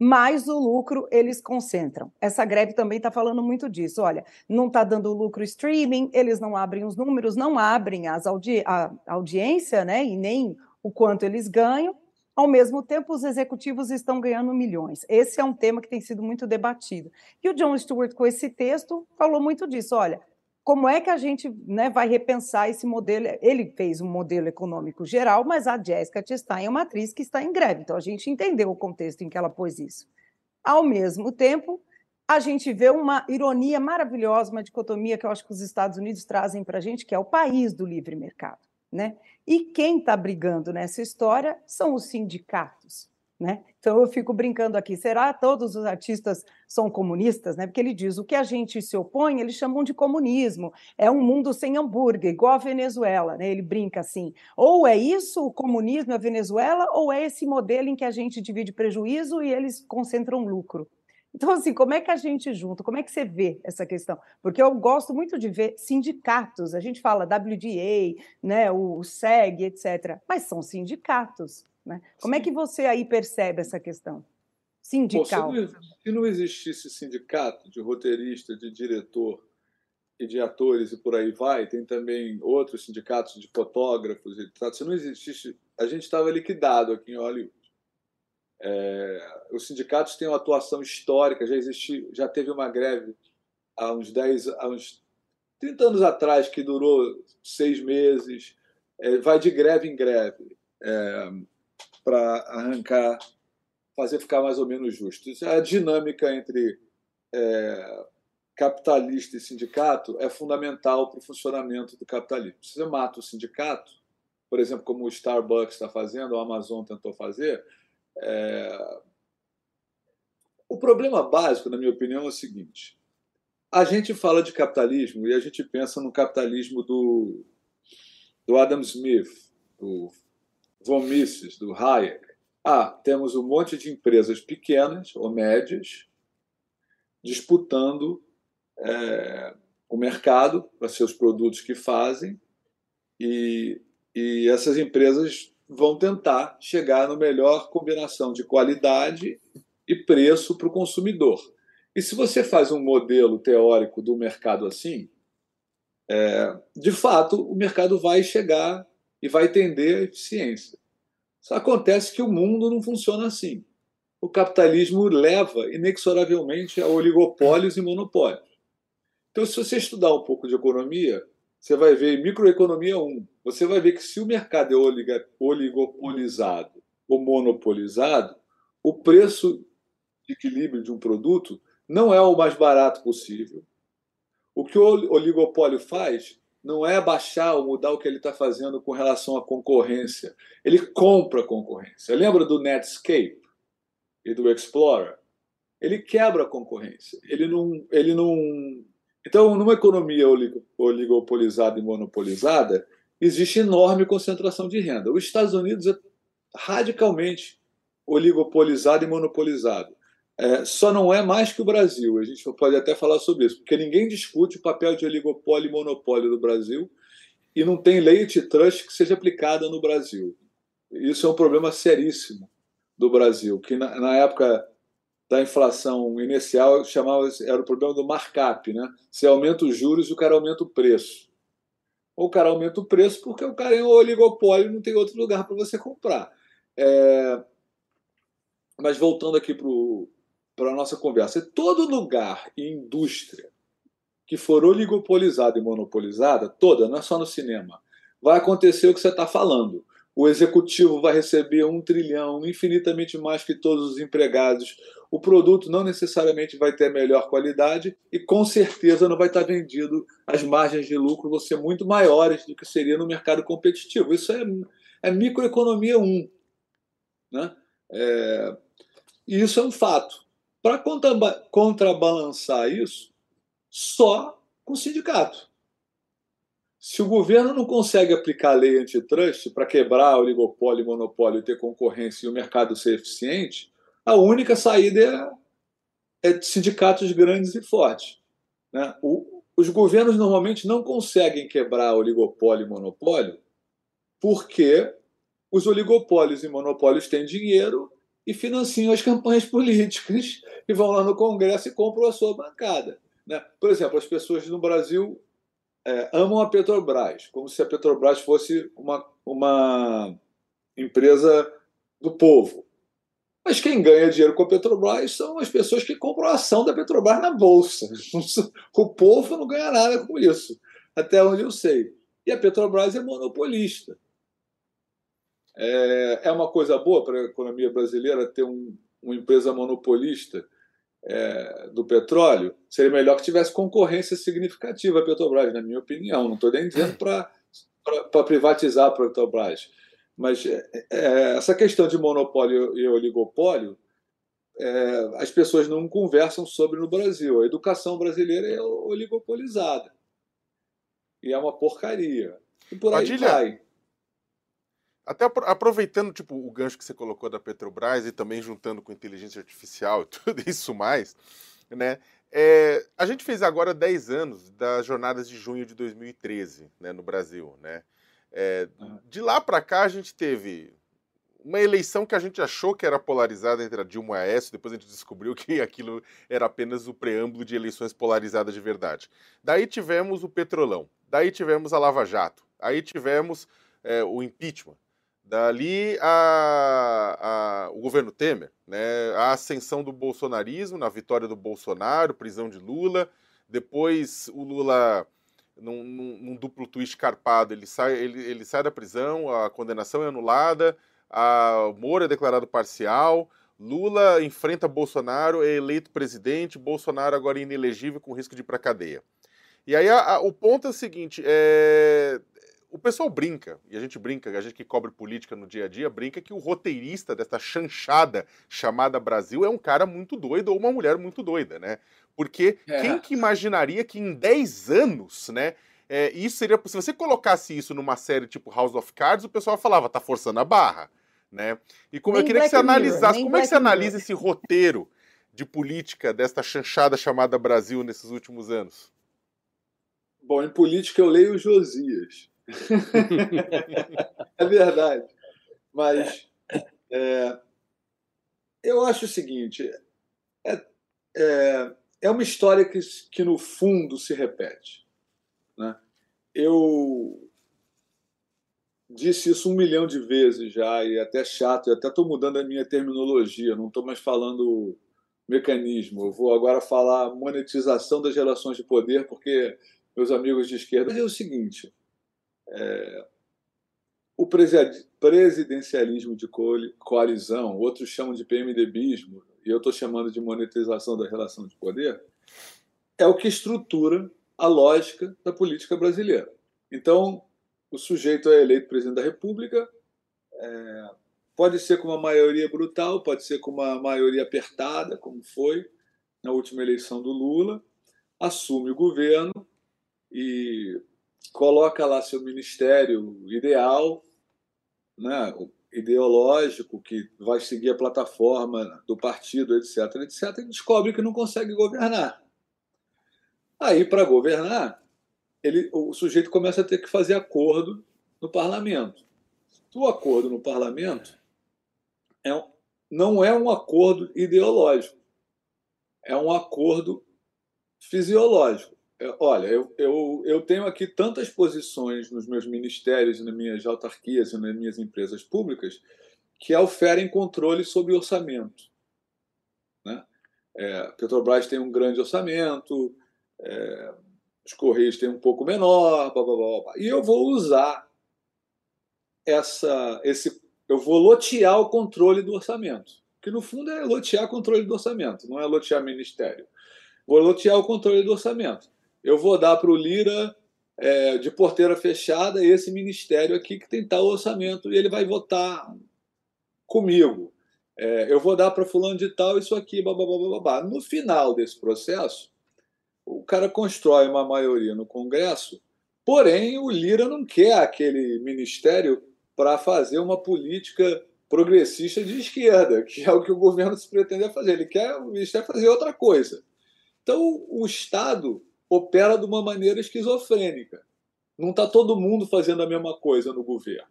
mais o lucro eles concentram. Essa greve também está falando muito disso. Olha, não está dando lucro streaming, eles não abrem os números, não abrem as audi a audiência, né? E nem o quanto eles ganham. Ao mesmo tempo, os executivos estão ganhando milhões. Esse é um tema que tem sido muito debatido. E o John Stewart, com esse texto, falou muito disso. Olha, como é que a gente né, vai repensar esse modelo? Ele fez um modelo econômico geral, mas a Jessica Chastain é uma atriz que está em greve, então a gente entendeu o contexto em que ela pôs isso. Ao mesmo tempo, a gente vê uma ironia maravilhosa, uma dicotomia que eu acho que os Estados Unidos trazem para a gente, que é o país do livre mercado. Né? E quem está brigando nessa história são os sindicatos. Né? Então eu fico brincando aqui, será todos os artistas são comunistas? Né? Porque ele diz o que a gente se opõe, eles chamam de comunismo. É um mundo sem hambúrguer, igual a Venezuela. Né? Ele brinca assim: ou é isso o comunismo, a Venezuela, ou é esse modelo em que a gente divide prejuízo e eles concentram lucro. Então, assim, como é que a gente junta? Como é que você vê essa questão? Porque eu gosto muito de ver sindicatos. A gente fala WDA, né, o SEG, etc. Mas são sindicatos. Né? Como é que você aí percebe essa questão sindical? Pô, se, não, se não existisse sindicato de roteirista, de diretor e de atores e por aí vai, tem também outros sindicatos de fotógrafos, etc. se não existisse, a gente estava liquidado aqui em Hollywood. É, os sindicatos têm uma atuação histórica, já existe, já teve uma greve há uns 10, há uns 30 anos atrás que durou seis meses, é, vai de greve em greve. É, para arrancar, fazer ficar mais ou menos justo. É a dinâmica entre é, capitalista e sindicato é fundamental para o funcionamento do capitalismo. Se você mata o sindicato, por exemplo, como o Starbucks está fazendo, a Amazon tentou fazer, é... o problema básico, na minha opinião, é o seguinte: a gente fala de capitalismo e a gente pensa no capitalismo do, do Adam Smith, do von Mises, do Hayek. Ah, temos um monte de empresas pequenas ou médias disputando é, o mercado para seus produtos que fazem e, e essas empresas vão tentar chegar na melhor combinação de qualidade e preço para o consumidor. E se você faz um modelo teórico do mercado assim, é, de fato o mercado vai chegar e vai tender a eficiência. Só acontece que o mundo não funciona assim. O capitalismo leva inexoravelmente a oligopólios e monopólios. Então, se você estudar um pouco de economia, você vai ver microeconomia 1. Você vai ver que se o mercado é oligopolizado ou monopolizado, o preço de equilíbrio de um produto não é o mais barato possível. O que o oligopólio faz não é baixar ou mudar o que ele está fazendo com relação à concorrência. Ele compra a concorrência. Lembra do Netscape e do Explorer? Ele quebra a concorrência. Ele não, ele não então, numa economia oligopolizada e monopolizada, existe enorme concentração de renda. Os Estados Unidos é radicalmente oligopolizado e monopolizado. É, só não é mais que o Brasil. A gente pode até falar sobre isso, porque ninguém discute o papel de oligopólio e monopólio do Brasil e não tem lei antitrust que seja aplicada no Brasil. Isso é um problema seríssimo do Brasil, que na, na época da inflação inicial chamava era o problema do markup, né? Você aumenta os juros e o cara aumenta o preço. Ou o cara aumenta o preço porque o cara é um oligopólio e não tem outro lugar para você comprar. É... Mas voltando aqui para a nossa conversa, todo lugar e indústria que for oligopolizada e monopolizada, toda, não é só no cinema, vai acontecer o que você está falando o executivo vai receber um trilhão, infinitamente mais que todos os empregados. O produto não necessariamente vai ter melhor qualidade e com certeza não vai estar vendido. As margens de lucro vão ser muito maiores do que seria no mercado competitivo. Isso é, é microeconomia 1. Né? É, e isso é um fato. Para contrabalançar isso, só com o sindicato. Se o governo não consegue aplicar a lei antitrust para quebrar oligopólio e monopólio, ter concorrência e o mercado ser eficiente, a única saída é, é sindicatos grandes e fortes. Né? O, os governos normalmente não conseguem quebrar oligopólio e monopólio porque os oligopólios e monopólios têm dinheiro e financiam as campanhas políticas e vão lá no Congresso e compram a sua bancada. Né? Por exemplo, as pessoas no Brasil é, amam a Petrobras, como se a Petrobras fosse uma, uma empresa do povo. Mas quem ganha dinheiro com a Petrobras são as pessoas que compram a ação da Petrobras na bolsa. O povo não ganha nada com isso, até onde eu sei. E a Petrobras é monopolista. É, é uma coisa boa para a economia brasileira ter um, uma empresa monopolista é, do petróleo, seria melhor que tivesse concorrência significativa a Petrobras, na minha opinião. Não estou nem dizendo para privatizar a Petrobras. Mas é, é, essa questão de monopólio e oligopólio, é, as pessoas não conversam sobre no Brasil. A educação brasileira é oligopolizada. E é uma porcaria. E por aí Padilha, vai. Até aproveitando tipo, o gancho que você colocou da Petrobras e também juntando com inteligência artificial e tudo isso mais, né? É, a gente fez agora 10 anos das jornadas de junho de 2013 né, no Brasil. Né? É, de lá para cá a gente teve uma eleição que a gente achou que era polarizada entre a Dilma e a Aécio, depois a gente descobriu que aquilo era apenas o preâmbulo de eleições polarizadas de verdade. Daí tivemos o Petrolão, daí tivemos a Lava Jato, aí tivemos é, o impeachment, Dali a, a, o governo Temer, né, a ascensão do bolsonarismo, na vitória do Bolsonaro, prisão de Lula. Depois o Lula, num, num, num duplo twist carpado, ele sai, ele, ele sai da prisão, a condenação é anulada, a Moura é declarado parcial. Lula enfrenta Bolsonaro, é eleito presidente, Bolsonaro agora é inelegível com risco de ir para cadeia. E aí a, a, o ponto é o seguinte: é, o pessoal brinca, e a gente brinca, a gente que cobre política no dia a dia, brinca que o roteirista dessa chanchada chamada Brasil é um cara muito doido ou uma mulher muito doida, né? Porque é. quem que imaginaria que em 10 anos, né, é, isso seria. Se você colocasse isso numa série tipo House of Cards, o pessoal falava, tá forçando a barra, né? E como nem eu queria Black que você analisasse, Mirror, como é que você analisa esse roteiro de política desta chanchada chamada Brasil nesses últimos anos? Bom, em política eu leio Josias. é verdade. Mas é, eu acho o seguinte: é, é, é uma história que, que, no fundo, se repete. Né? Eu disse isso um milhão de vezes já, e é até chato, e até estou mudando a minha terminologia, não estou mais falando mecanismo, eu vou agora falar monetização das relações de poder, porque meus amigos de esquerda. é o seguinte: é, o presidencialismo de coalizão, outros chamam de PMDBismo, e eu estou chamando de monetização da relação de poder, é o que estrutura a lógica da política brasileira. Então, o sujeito é eleito presidente da República, é, pode ser com uma maioria brutal, pode ser com uma maioria apertada, como foi na última eleição do Lula, assume o governo e coloca lá seu ministério ideal, né, ideológico, que vai seguir a plataforma do partido, etc., etc., e descobre que não consegue governar. Aí, para governar, ele, o sujeito começa a ter que fazer acordo no parlamento. O acordo no parlamento é, não é um acordo ideológico, é um acordo fisiológico. É, olha, eu, eu, eu tenho aqui tantas posições nos meus ministérios, nas minhas autarquias e nas minhas empresas públicas que oferem controle sobre orçamento. Né? É, Petrobras tem um grande orçamento, é, os Correios têm um pouco menor, blá, blá, blá, blá. e eu vou usar essa, esse, eu vou lotear o controle do orçamento, que no fundo é lotear o controle do orçamento, não é lotear ministério. Vou lotear o controle do orçamento eu vou dar para o Lira é, de porteira fechada esse ministério aqui que tem tal orçamento e ele vai votar comigo. É, eu vou dar para fulano de tal isso aqui, blá. No final desse processo, o cara constrói uma maioria no Congresso, porém o Lira não quer aquele ministério para fazer uma política progressista de esquerda, que é o que o governo se pretende fazer. Ele quer o ministério fazer outra coisa. Então, o Estado opera de uma maneira esquizofrênica. Não está todo mundo fazendo a mesma coisa no governo.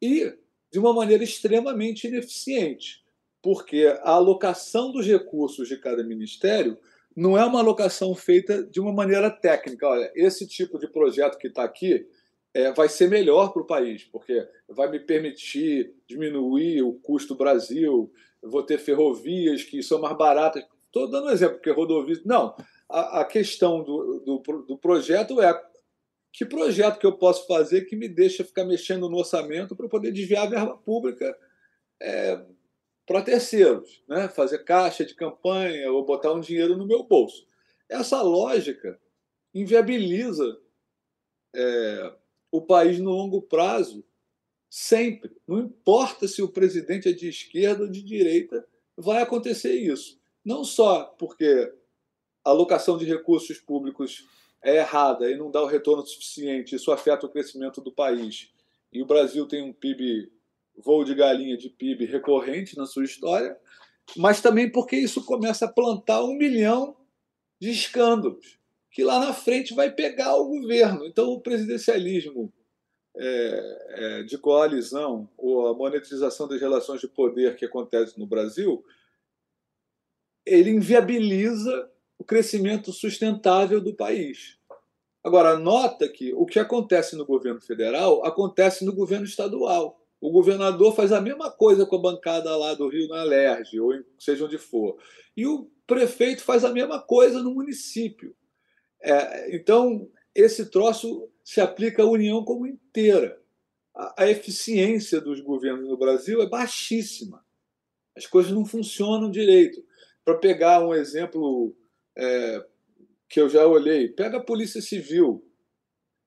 E de uma maneira extremamente ineficiente, porque a alocação dos recursos de cada ministério não é uma alocação feita de uma maneira técnica. Olha, esse tipo de projeto que está aqui é, vai ser melhor para o país, porque vai me permitir diminuir o custo do Brasil, vou ter ferrovias que são mais baratas. Estou dando um exemplo, porque rodovias. Não, a, questão do, do, do projeto é que projeto que eu posso fazer que me deixa ficar mexendo no orçamento para poder desviar a verba pública é, para terceiros, né? fazer caixa de campanha ou botar um dinheiro no meu bolso. Essa lógica inviabiliza é, o país no longo prazo, sempre. Não importa se o presidente é de esquerda ou de direita, vai acontecer isso. Não só porque alocação de recursos públicos é errada e não dá o retorno suficiente, isso afeta o crescimento do país. E o Brasil tem um PIB, voo de galinha de PIB recorrente na sua história, mas também porque isso começa a plantar um milhão de escândalos, que lá na frente vai pegar o governo. Então, o presidencialismo é, é, de coalizão ou a monetização das relações de poder que acontece no Brasil, ele inviabiliza o crescimento sustentável do país. Agora, nota que o que acontece no governo federal acontece no governo estadual. O governador faz a mesma coisa com a bancada lá do Rio na Alerj, ou seja onde for. E o prefeito faz a mesma coisa no município. É, então, esse troço se aplica à União como inteira. A, a eficiência dos governos no Brasil é baixíssima. As coisas não funcionam direito. Para pegar um exemplo é, que eu já olhei. Pega a Polícia Civil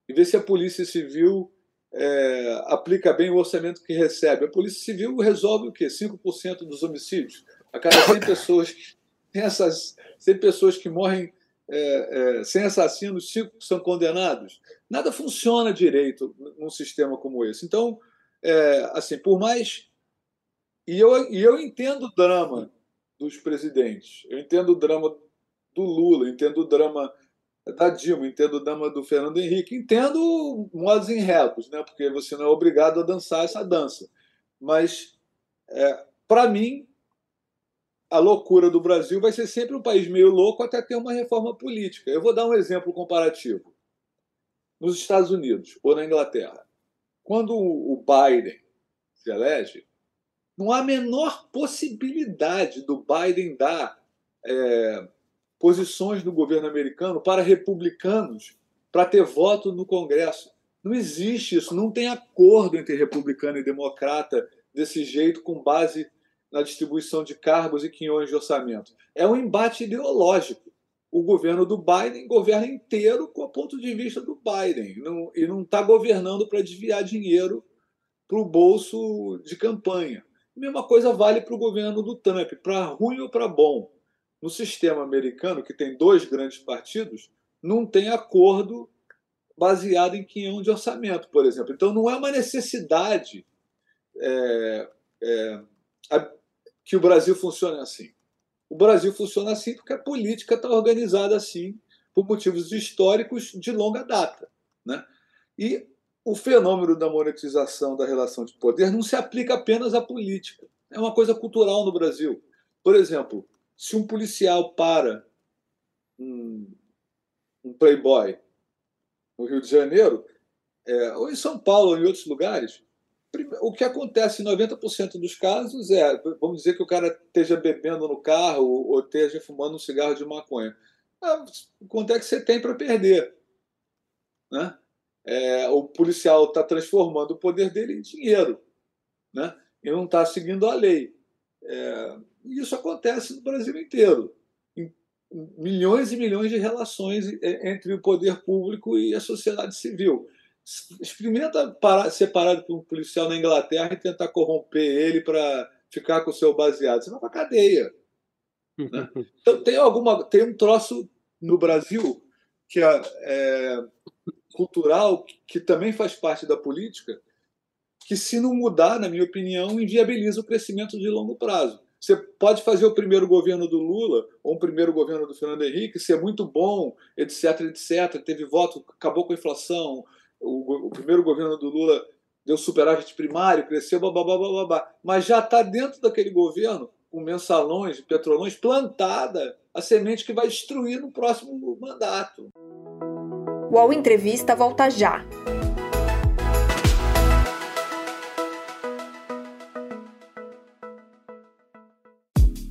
e vê se a Polícia Civil é, aplica bem o orçamento que recebe. A Polícia Civil resolve o quê? 5% dos homicídios. A cada 100 pessoas, tem essas 100 pessoas que morrem é, é, sem assassinos, 5 são condenados. Nada funciona direito num sistema como esse. Então, é, assim, por mais. E eu, e eu entendo o drama dos presidentes, eu entendo o drama do Lula, entendo o drama da Dilma, entendo o dama do Fernando Henrique, entendo modos em retos, né? porque você não é obrigado a dançar essa dança. Mas, é, para mim, a loucura do Brasil vai ser sempre um país meio louco até ter uma reforma política. Eu vou dar um exemplo comparativo. Nos Estados Unidos ou na Inglaterra, quando o Biden se elege, não há a menor possibilidade do Biden dar é, posições no governo americano para republicanos para ter voto no Congresso. Não existe isso, não tem acordo entre republicano e democrata desse jeito com base na distribuição de cargos e quinhões de orçamento. É um embate ideológico. O governo do Biden governa inteiro com o ponto de vista do Biden não, e não está governando para desviar dinheiro para o bolso de campanha. Mesma coisa vale para o governo do Trump, para ruim ou para bom. No sistema americano, que tem dois grandes partidos, não tem acordo baseado em quinhão de orçamento, por exemplo. Então, não é uma necessidade é, é, que o Brasil funcione assim. O Brasil funciona assim porque a política está organizada assim por motivos históricos de longa data. Né? E o fenômeno da monetização da relação de poder não se aplica apenas à política. É uma coisa cultural no Brasil. Por exemplo, se um policial para um, um playboy no Rio de Janeiro, é, ou em São Paulo, ou em outros lugares, o que acontece em 90% dos casos é, vamos dizer que o cara esteja bebendo no carro ou esteja fumando um cigarro de maconha. Ah, quanto é que você tem para perder? Né? É, o policial está transformando o poder dele em dinheiro né? e não está seguindo a lei. É, isso acontece no Brasil inteiro. Em milhões e milhões de relações entre o poder público e a sociedade civil. Experimenta parar, ser parado por um policial na Inglaterra e tentar corromper ele para ficar com o seu baseado. Você vai para cadeia. Né? Então tem alguma, tem um troço no Brasil que é, é cultural que também faz parte da política, que se não mudar, na minha opinião, inviabiliza o crescimento de longo prazo. Você pode fazer o primeiro governo do Lula ou o primeiro governo do Fernando Henrique ser muito bom, etc, etc. Teve voto, acabou com a inflação, o, o primeiro governo do Lula deu superávit primário, cresceu, babá, babá, mas já está dentro daquele governo, com mensalões, petrolões, plantada a semente que vai destruir no próximo mandato. O Entrevista volta já.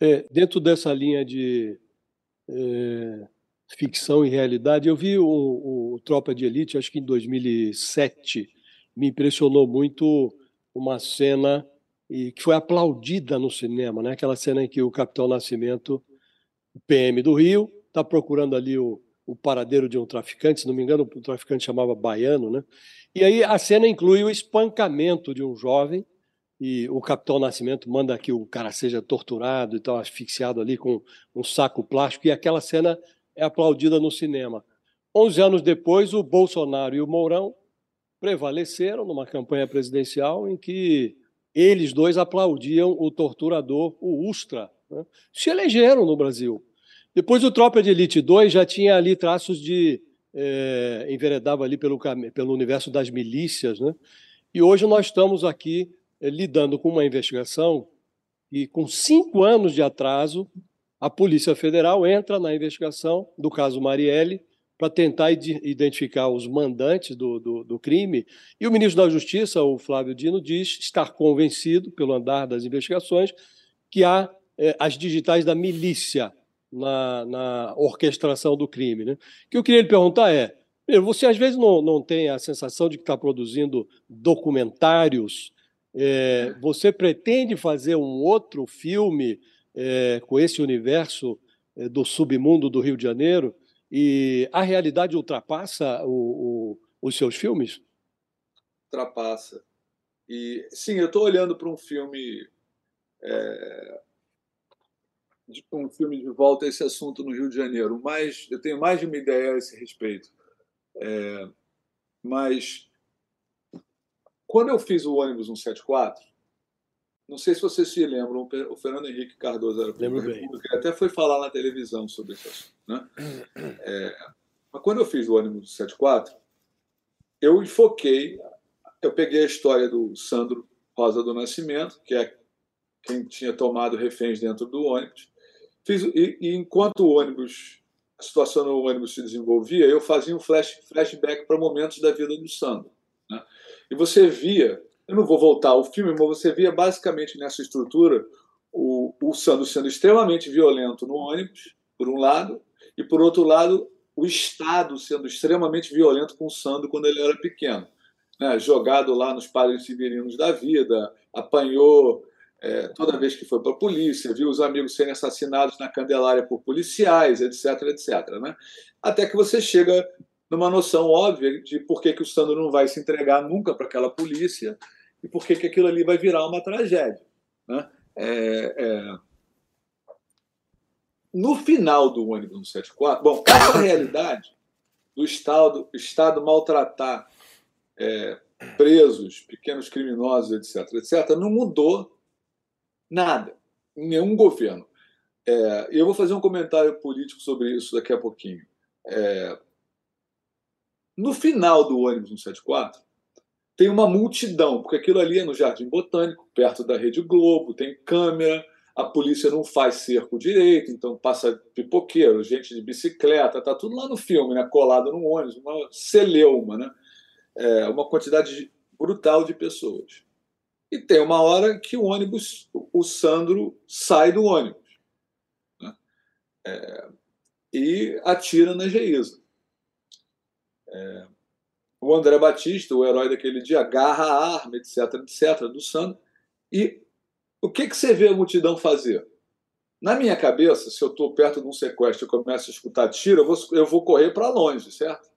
É, dentro dessa linha de é, ficção e realidade. Eu vi o, o, Tropa de Elite, acho que em 2007, me impressionou muito uma cena e que foi aplaudida no cinema, né? Aquela cena em que o Capitão Nascimento, PM do Rio, está procurando ali o, o paradeiro de um traficante, se não me engano, o traficante chamava Baiano, né? E aí a cena inclui o espancamento de um jovem e o Capitão Nascimento manda que o cara seja torturado e tal, asfixiado ali com um saco plástico, e aquela cena é aplaudida no cinema. Onze anos depois, o Bolsonaro e o Mourão prevaleceram numa campanha presidencial em que eles dois aplaudiam o torturador, o Ustra. Né? Se elegeram no Brasil. Depois o Tropa de Elite 2 já tinha ali traços de. É, enveredava ali pelo, pelo universo das milícias. Né? E hoje nós estamos aqui lidando com uma investigação e com cinco anos de atraso a Polícia Federal entra na investigação do caso Marielle para tentar identificar os mandantes do, do, do, crime. E o ministro da Justiça, o Flávio Dino, diz estar convencido, pelo andar das investigações, que há é, as digitais da milícia na, na orquestração do crime. Né? O que eu queria lhe perguntar é: você às vezes não, não tem a sensação de que está produzindo documentários? É, você pretende fazer um outro filme? é, com esse universo é, do submundo do Rio de Janeiro. E a realidade ultrapassa o, o, os seus filmes? Ultrapassa. E sim, eu estou olhando para um filme é, um filme de volta a esse assunto no Rio de Janeiro, mas eu tenho mais de uma ideia a esse respeito. É, mas quando eu fiz o ônibus 174, não sei se vocês se lembram, o Fernando Henrique Cardoso era Lembro bem. até foi falar na televisão sobre esse assunto. Né? É, mas quando eu fiz o ônibus 174, eu enfoquei, eu peguei a história do Sandro Rosa do Nascimento, que é quem tinha tomado reféns dentro do ônibus, Fiz, e, e, enquanto o ônibus, a situação no ônibus se desenvolvia, eu fazia um flash, flashback para momentos da vida do Sandro. Né? E você via, eu não vou voltar ao filme, mas você via basicamente nessa estrutura o, o Sandro sendo extremamente violento no ônibus, por um lado, e por outro lado, o Estado sendo extremamente violento com o Sandro quando ele era pequeno. Né? Jogado lá nos padres siberinos da vida, apanhou é, toda vez que foi para a polícia, viu os amigos serem assassinados na Candelária por policiais, etc, etc. Né? Até que você chega numa noção óbvia de por que, que o Sandro não vai se entregar nunca para aquela polícia e por que, que aquilo ali vai virar uma tragédia. Né? É, é... No final do ônibus 174, bom, essa realidade do Estado, Estado maltratar é, presos, pequenos criminosos, etc., etc., não mudou Nada. Nenhum governo. É, eu vou fazer um comentário político sobre isso daqui a pouquinho. É, no final do ônibus 174, tem uma multidão, porque aquilo ali é no Jardim Botânico, perto da Rede Globo, tem câmera, a polícia não faz cerco direito, então passa pipoqueiro, gente de bicicleta, tá tudo lá no filme, né, colado no ônibus, uma celeuma, né? É, uma quantidade brutal de pessoas. E tem uma hora que o ônibus, o Sandro sai do ônibus né? é, e atira na Geisa. É, o André Batista, o herói daquele dia, agarra a arma, etc, etc, do Sandro. E o que, que você vê a multidão fazer? Na minha cabeça, se eu estou perto de um sequestro e começo a escutar tiro, eu vou, eu vou correr para longe, certo?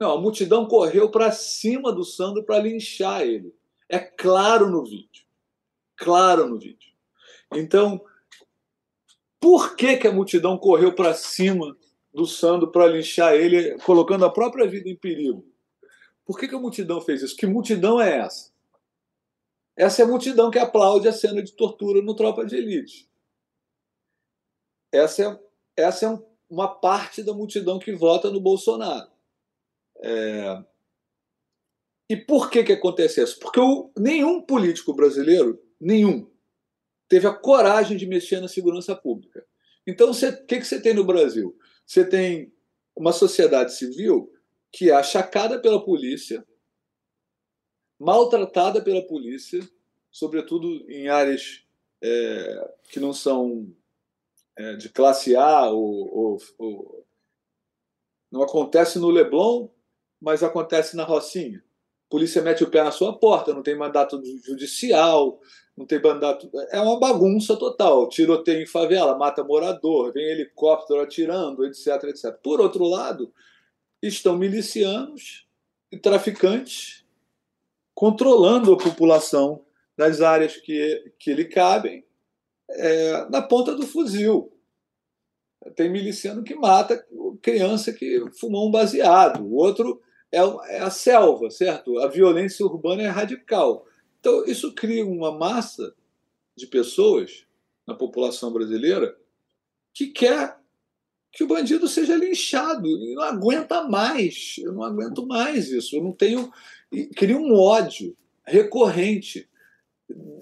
Não, a multidão correu para cima do Sandro para linchar ele. É claro no vídeo. Claro no vídeo. Então, por que, que a multidão correu para cima do Sandro para linchar ele, colocando a própria vida em perigo? Por que, que a multidão fez isso? Que multidão é essa? Essa é a multidão que aplaude a cena de tortura no Tropa de Elite. Essa é, essa é uma parte da multidão que vota no Bolsonaro. É, e por que, que acontece isso? Porque o, nenhum político brasileiro, nenhum, teve a coragem de mexer na segurança pública. Então, o que, que você tem no Brasil? Você tem uma sociedade civil que é achacada pela polícia, maltratada pela polícia, sobretudo em áreas é, que não são é, de classe A ou, ou, ou, não acontece no Leblon, mas acontece na Rocinha. Polícia mete o pé na sua porta, não tem mandato judicial, não tem mandato. É uma bagunça total. Tiroteio em favela, mata morador, vem helicóptero atirando, etc, etc. Por outro lado, estão milicianos e traficantes controlando a população das áreas que, que lhe cabem é, na ponta do fuzil. Tem miliciano que mata criança que fumou um baseado, o outro é, é a selva, certo? A violência urbana é radical. Então, isso cria uma massa de pessoas na população brasileira que quer que o bandido seja linchado e não aguenta mais. Eu não aguento mais isso. Eu não tenho. Cria um ódio recorrente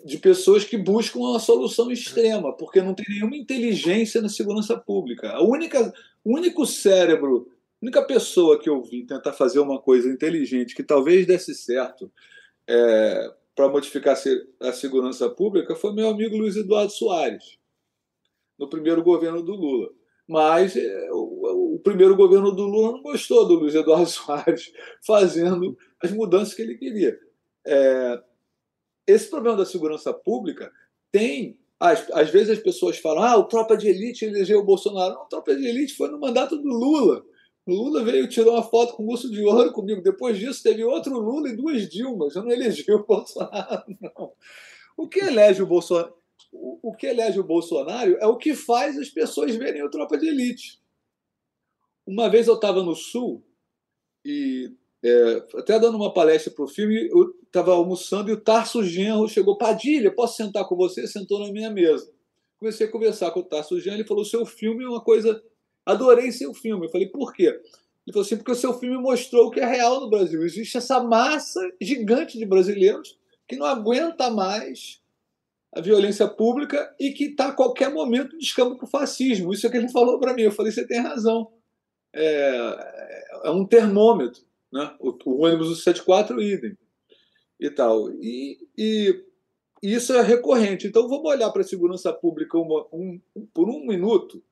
de pessoas que buscam uma solução extrema, porque não tem nenhuma inteligência na segurança pública. A única, o único cérebro a única pessoa que eu vi tentar fazer uma coisa inteligente que talvez desse certo é, para modificar a segurança pública foi meu amigo Luiz Eduardo Soares, no primeiro governo do Lula. Mas é, o, primeiro governo do Lula não gostou do Luiz Eduardo Soares fazendo as mudanças que ele queria. É, esse problema da segurança pública tem. Às, às vezes as pessoas falam: ah, o tropa de elite elegeu o Bolsonaro. Não, o tropa de elite foi no mandato do Lula Lula veio tirou uma foto com o Urso de Ouro comigo. Depois disso, teve outro Lula e duas Dilmas. Eu não elegi o Bolsonaro, não. O que elege o Bolsonaro? O que elege o Bolsonaro é o que faz as pessoas verem o Tropa de Elite. Uma vez eu estava no Sul e é, até dando uma palestra para o filme, eu estava almoçando e o Tarso Genro chegou, Padilha, posso sentar com você? Sentou na minha mesa. Comecei a conversar com o Tarso Genro, ele falou, seu filme é uma coisa... Adorei seu filme. Eu falei, por quê? Ele falou assim, porque o seu filme mostrou o que é real no Brasil. Existe essa massa gigante de brasileiros que não aguenta mais a violência pública e que está a qualquer momento descamba para o fascismo. Isso é que ele falou para mim. Eu falei, você tem razão. É, é um termômetro. Né? O, o ônibus do 74, idem. E tal. E, e, e, isso é recorrente. Então vamos olhar para a segurança pública uma, um, por um minuto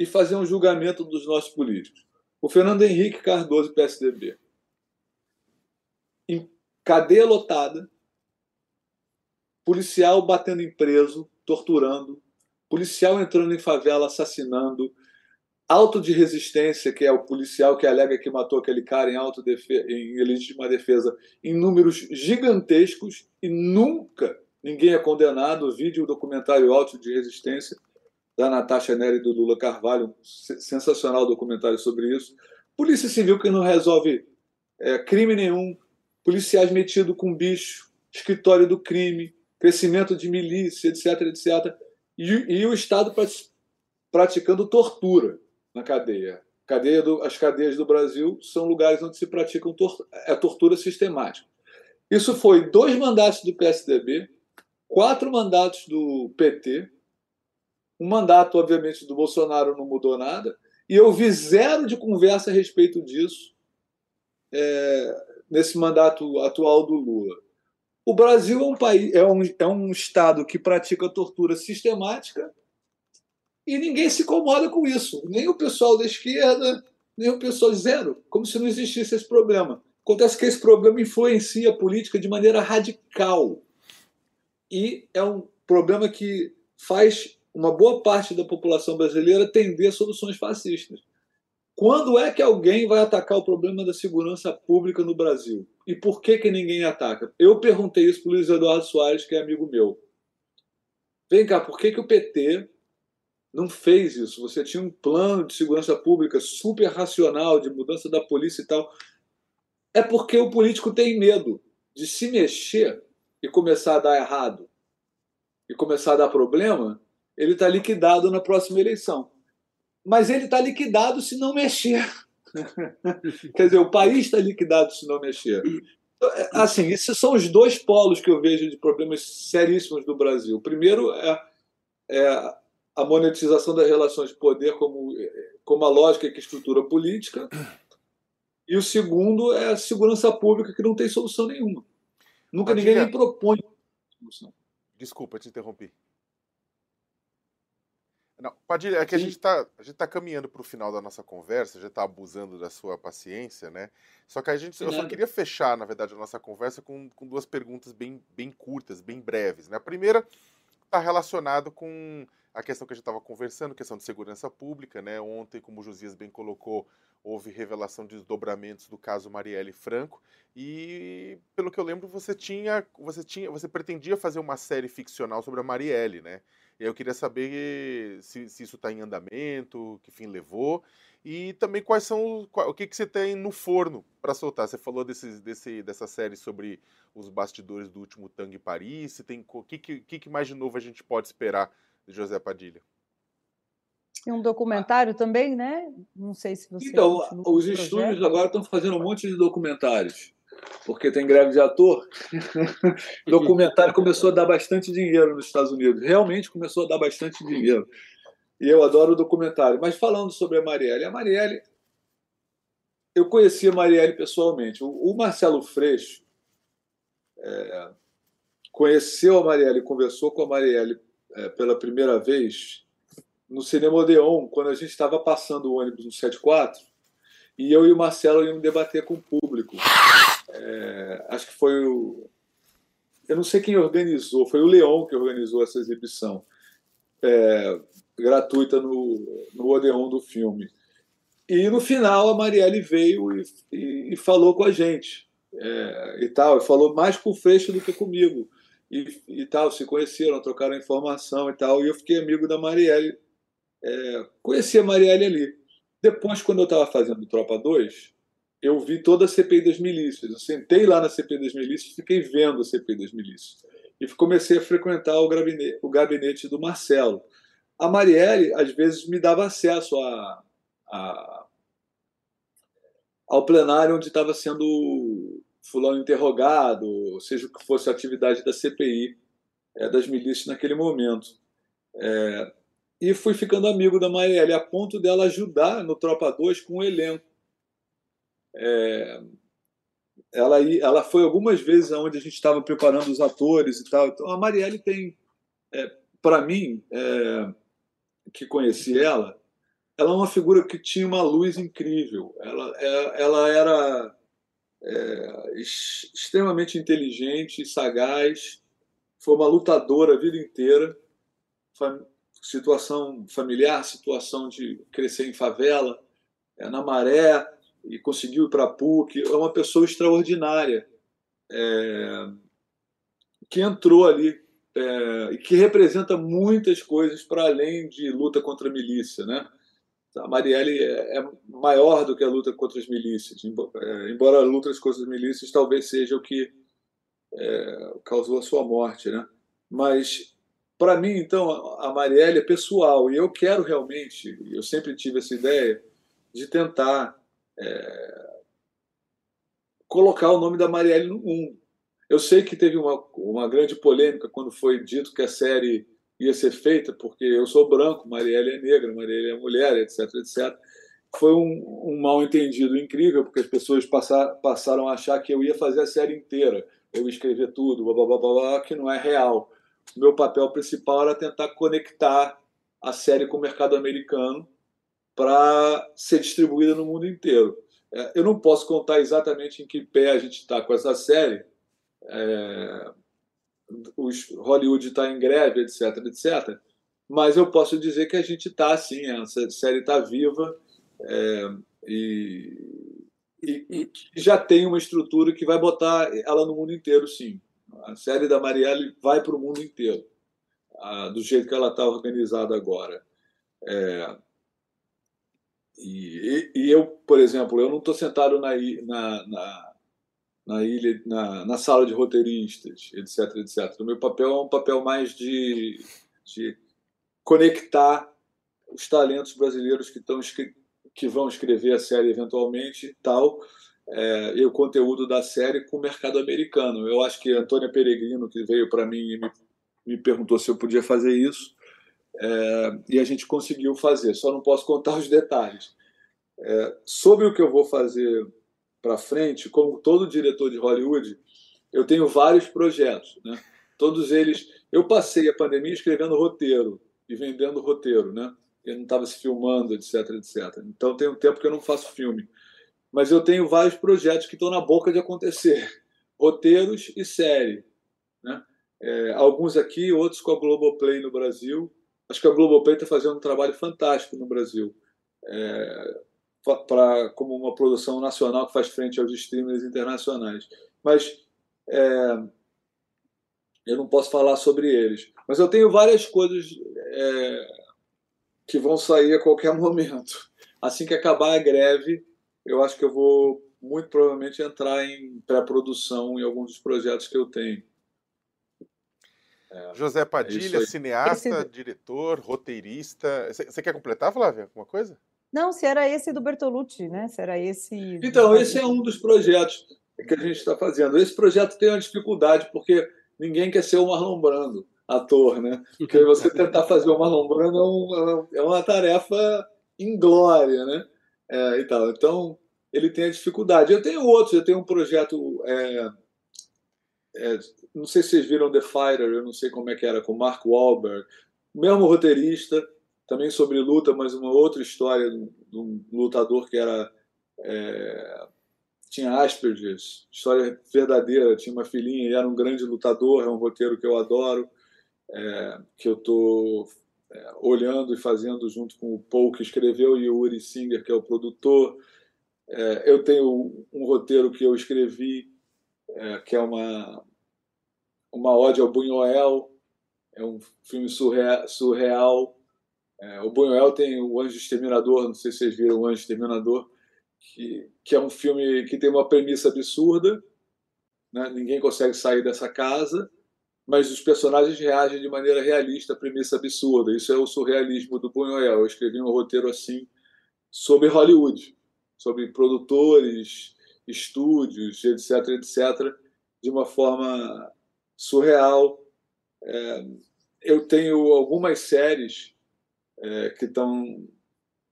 e fazer um julgamento dos nossos políticos. O Fernando Henrique Cardoso, PSDB. Em cadeia lotada, policial batendo em preso, torturando, policial entrando em favela, assassinando, auto de resistência, que é o policial que alega que matou aquele cara em, em legítima defesa, em números gigantescos e nunca ninguém é condenado. Vídeo, documentário Auto de Resistência, da Natasha Neri e do Lula Carvalho, um sensacional documentário sobre isso. Polícia Civil que não resolve é, crime nenhum, policiais metidos com bicho, escritório do crime, crescimento de milícia, etc, etc. E, e o Estado praticando tortura na cadeia. cadeia do, as cadeias do Brasil são lugares onde se praticam tor a é tortura sistemática. Isso foi dois mandatos do PSDB, quatro mandatos do PT, um mandato, obviamente, do Bolsonaro não mudou nada, e eu vi zero de conversa a respeito disso é, nesse mandato atual do Lula. O Brasil é um país, é um, é um estado que pratica tortura sistemática e ninguém se incomoda com isso. Nem o pessoal da esquerda, nem o pessoal zero, como se não existisse esse problema. Acontece que esse problema influencia a política de maneira radical. E é um problema que faz uma boa parte da população brasileira tender a soluções fascistas. Quando é que alguém vai atacar o problema da segurança pública no Brasil? E por que, que ninguém ataca? Eu perguntei isso para o Luiz Eduardo Soares, que é amigo meu. Vem cá, por que, que o PT não fez isso? Você tinha um plano de segurança pública super racional, de mudança da polícia e tal. É porque o político tem medo de se mexer e começar a dar errado e começar a dar problema, ele está liquidado na próxima eleição mas ele está liquidado se não mexer. Quer dizer, o país está liquidado se não mexer. É, assim, esses são os dois polos que eu vejo de problemas seríssimos do Brasil. O primeiro é, é a monetização das relações de poder como, como a lógica que estrutura a política. E o segundo é a segurança pública, que não tem solução nenhuma. Nunca ninguém nem propõe solução. Desculpa, te interrompi. Não, Padilha, é que a gente está tá caminhando para o final da nossa conversa, já está abusando da sua paciência, né? Só que a gente, eu só queria fechar, na verdade, a nossa conversa com, com duas perguntas bem, bem curtas, bem breves. Né? A primeira está relacionada com a questão que a gente estava conversando, questão de segurança pública, né? Ontem, como o Josias bem colocou, houve revelação de desdobramentos do caso Marielle Franco e pelo que eu lembro você tinha você tinha você pretendia fazer uma série ficcional sobre a Marielle, né? E eu queria saber se, se isso está em andamento, que fim levou, e também quais são o que, que você tem no forno para soltar. Você falou desse, desse, dessa série sobre os bastidores do último Tango em Paris. Você tem o que, que, que mais de novo a gente pode esperar de José Padilha? E um documentário também, né? Não sei se você. Então, os estúdios agora estão fazendo um monte de documentários porque tem greve de ator, documentário começou a dar bastante dinheiro nos Estados Unidos. Realmente começou a dar bastante dinheiro. E eu adoro o documentário. Mas falando sobre a Marielle, a Marielle. Eu conheci a Marielle pessoalmente. O Marcelo Freixo é, conheceu a Marielle, conversou com a Marielle é, pela primeira vez no Cinema Odeon, quando a gente estava passando o ônibus no 74, e eu e o Marcelo íamos debater com o público. É, acho que foi o. Eu não sei quem organizou, foi o Leon que organizou essa exibição é, gratuita no, no Odeon do filme. e no final a Marielle veio e, e, e falou com a gente é, e tal, e falou mais com o Freixo do que comigo e, e, tal, se conheceram, trocaram informação e tal, e eu fiquei amigo da Marielle, é, conheci a Marielle ali. Depois, quando eu estava fazendo Tropa 2, eu vi toda a CPI das milícias. Eu sentei lá na CPI das milícias e fiquei vendo a CPI das milícias. E comecei a frequentar o gabinete, o gabinete do Marcelo. A Marielle, às vezes, me dava acesso a, a, ao plenário onde estava sendo fulano interrogado, seja o que fosse a atividade da CPI, é, das milícias naquele momento. É, e fui ficando amigo da Marielle, a ponto dela ajudar no Tropa 2 com o elenco. É, ela, ela foi algumas vezes onde a gente estava preparando os atores e tal. Então, a Marielle tem, é, para mim, é, que conheci ela, ela é uma figura que tinha uma luz incrível. Ela, é, ela era é, extremamente inteligente, sagaz, foi uma lutadora a vida inteira, situação familiar, situação de crescer em favela, é, na maré, e conseguiu ir para a PUC. É uma pessoa extraordinária é, que entrou ali é, e que representa muitas coisas para além de luta contra a milícia, né? A Marielle é, é maior do que a luta contra as milícias, é, embora a luta contra as milícias talvez seja o que é, causou a sua morte, né? Mas para mim, então, a Marielle é pessoal e eu quero realmente, eu sempre tive essa ideia de tentar é, colocar o nome da Marielle no mundo. Eu sei que teve uma, uma grande polêmica quando foi dito que a série ia ser feita, porque eu sou branco, Marielle é negra, Marielle é mulher, etc, etc. Foi um, um mal entendido incrível, porque as pessoas passar, passaram a achar que eu ia fazer a série inteira, eu ia escrever tudo, blá, blá, blá, blá, que não é real. Meu papel principal era tentar conectar a série com o mercado americano para ser distribuída no mundo inteiro. É, eu não posso contar exatamente em que pé a gente está com essa série, é, os Hollywood está em greve, etc, etc. Mas eu posso dizer que a gente está assim, essa série está viva é, e, e, e, já tem uma estrutura que vai botar ela no mundo inteiro, sim. A série da Marielle vai para o mundo inteiro, a, do jeito que ela está organizada agora. É, e, e, eu, por exemplo, eu não estou sentado na, na, na na ilha, na, na sala de roteiristas, etc, etc. O meu papel é um papel mais de, de conectar os talentos brasileiros que estão que vão escrever a série eventualmente, tal, é, e o conteúdo da série com o mercado americano. Eu acho que Antônia Peregrino, que veio para mim e me, me perguntou se eu podia fazer isso, é, e a gente conseguiu fazer. Só não posso contar os detalhes. É, sobre o que eu vou fazer para frente, como todo diretor de Hollywood, eu tenho vários projetos, né? Todos eles, eu passei a pandemia escrevendo roteiro e vendendo roteiro, né? Eu não estava se filmando, etc, etc. Então tem um tempo que eu não faço filme, mas eu tenho vários projetos que estão na boca de acontecer, roteiros e série, né? É, alguns aqui, outros com a Globoplay no Brasil. Acho que a Globoplay está fazendo um trabalho fantástico no Brasil. É, como uma produção nacional que faz frente aos streamers internacionais. Mas é, eu não posso falar sobre eles. Mas eu tenho várias coisas é, que vão sair a qualquer momento. Assim que acabar a greve, eu acho que eu vou muito provavelmente entrar em pré-produção em alguns dos projetos que eu tenho. É, José Padilha, é cineasta, Esse... diretor, roteirista. Você quer completar, Flávia, alguma coisa? Não, se era esse do Bertolucci, né? Se era esse. Então, esse é um dos projetos que a gente está fazendo. Esse projeto tem uma dificuldade, porque ninguém quer ser o Marlon Brando, ator, né? Porque você tentar fazer o Marlon Brando é, um, é uma tarefa inglória, né? É, e tal. Então, ele tem a dificuldade. Eu tenho outros, eu tenho um projeto. É, é, não sei se vocês viram The Fighter, eu não sei como é que era, com Mark Wahlberg, mesmo roteirista também sobre luta, mas uma outra história de um lutador que era é, tinha Asperger, história verdadeira, tinha uma filhinha e era um grande lutador, é um roteiro que eu adoro, é, que eu estou é, olhando e fazendo junto com o Paul, que escreveu, e o Uri Singer, que é o produtor. É, eu tenho um roteiro que eu escrevi, é, que é uma, uma ode ao Buñuel, é um filme surreal. surreal. É, o Buñuel tem o Anjo Exterminador, não sei se vocês viram o Anjo Exterminador, que, que é um filme que tem uma premissa absurda, né? ninguém consegue sair dessa casa, mas os personagens reagem de maneira realista à premissa absurda. Isso é o surrealismo do Buñuel. Eu escrevi um roteiro assim sobre Hollywood sobre produtores, estúdios, etc., etc., de uma forma surreal. É, eu tenho algumas séries é, que estão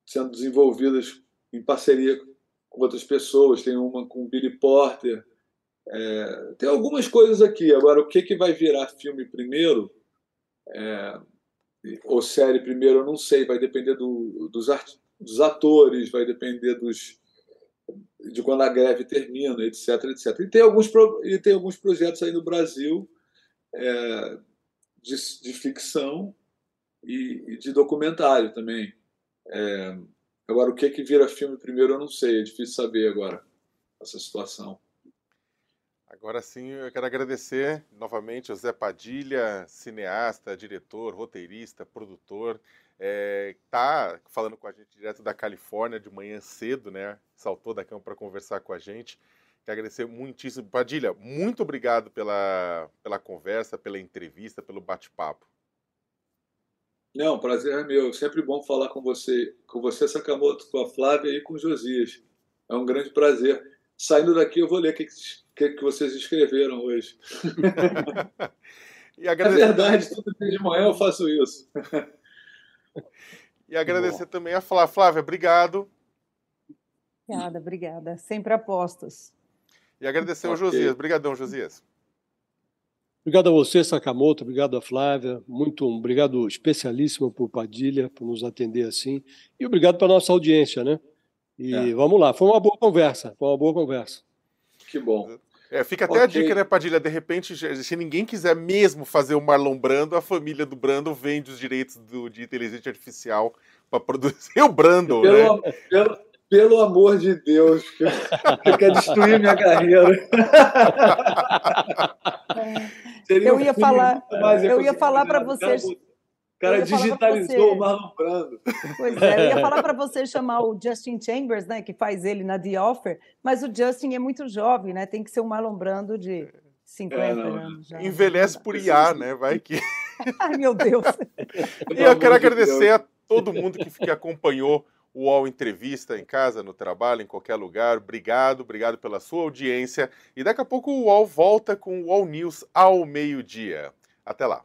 sendo desenvolvidas em parceria com outras pessoas. Tem uma com Billy Porter. É, tem algumas coisas aqui. Agora, o que, que vai virar filme primeiro, é, ou série primeiro, eu não sei. Vai depender do, dos, art, dos atores, vai depender dos, de quando a greve termina, etc, etc. E tem alguns, e tem alguns projetos aí no Brasil é, de, de, ficção e, e, de documentário também. É, agora, o que, que vira filme primeiro, eu não sei, é difícil saber agora essa situação. Agora sim, eu quero agradecer novamente ao Zé Padilha, cineasta, diretor, roteirista, produtor é, tá falando com a gente direto da Califórnia de manhã cedo, né? Saltou da cama para conversar com a gente. Quero agradecer muitíssimo. Padilha, muito obrigado pela, pela conversa, pela entrevista, pelo bate-papo. Não, prazer é meu. Sempre bom falar com você, com você, Sakamoto, com a Flávia e com o Josias. É um grande prazer. Saindo daqui, eu vou ler o que, que, que vocês escreveram hoje. e agradecer... É verdade, todo dia de manhã eu faço isso. E agradecer Bom. também a Flávia. Flávia, obrigado. Obrigada, obrigada. Sempre apostos. E agradecer ao Josias. Obrigadão, Josias. Obrigado a você, Sakamoto. Obrigado a Flávia. Muito obrigado especialíssimo por Padilha, por nos atender assim. E obrigado para nossa audiência, né? E é. vamos lá. Foi uma boa conversa. Foi uma boa conversa. Que bom. É, fica até okay. a dica, né, Padilha? De repente, se ninguém quiser mesmo fazer o Marlon Brando, a família do Brando vende os direitos do, de inteligência artificial para produzir o Brando, pelo, né? Pelo, pelo amor de Deus, que quer destruir minha carreira. eu ia falar, eu ia falar para vocês. O cara digitalizou o Marlon Brando. Pois é, eu ia falar para você chamar o Justin Chambers, né, que faz ele na The Offer, mas o Justin é muito jovem, né? Tem que ser um Marlon Brando de 50 é, anos. Já. Envelhece por IA, né? Vai que. Ai, meu Deus. e eu quero agradecer a todo mundo que, que acompanhou o UOL Entrevista em casa, no trabalho, em qualquer lugar. Obrigado, obrigado pela sua audiência. E daqui a pouco o UOL volta com o UOL News ao meio-dia. Até lá.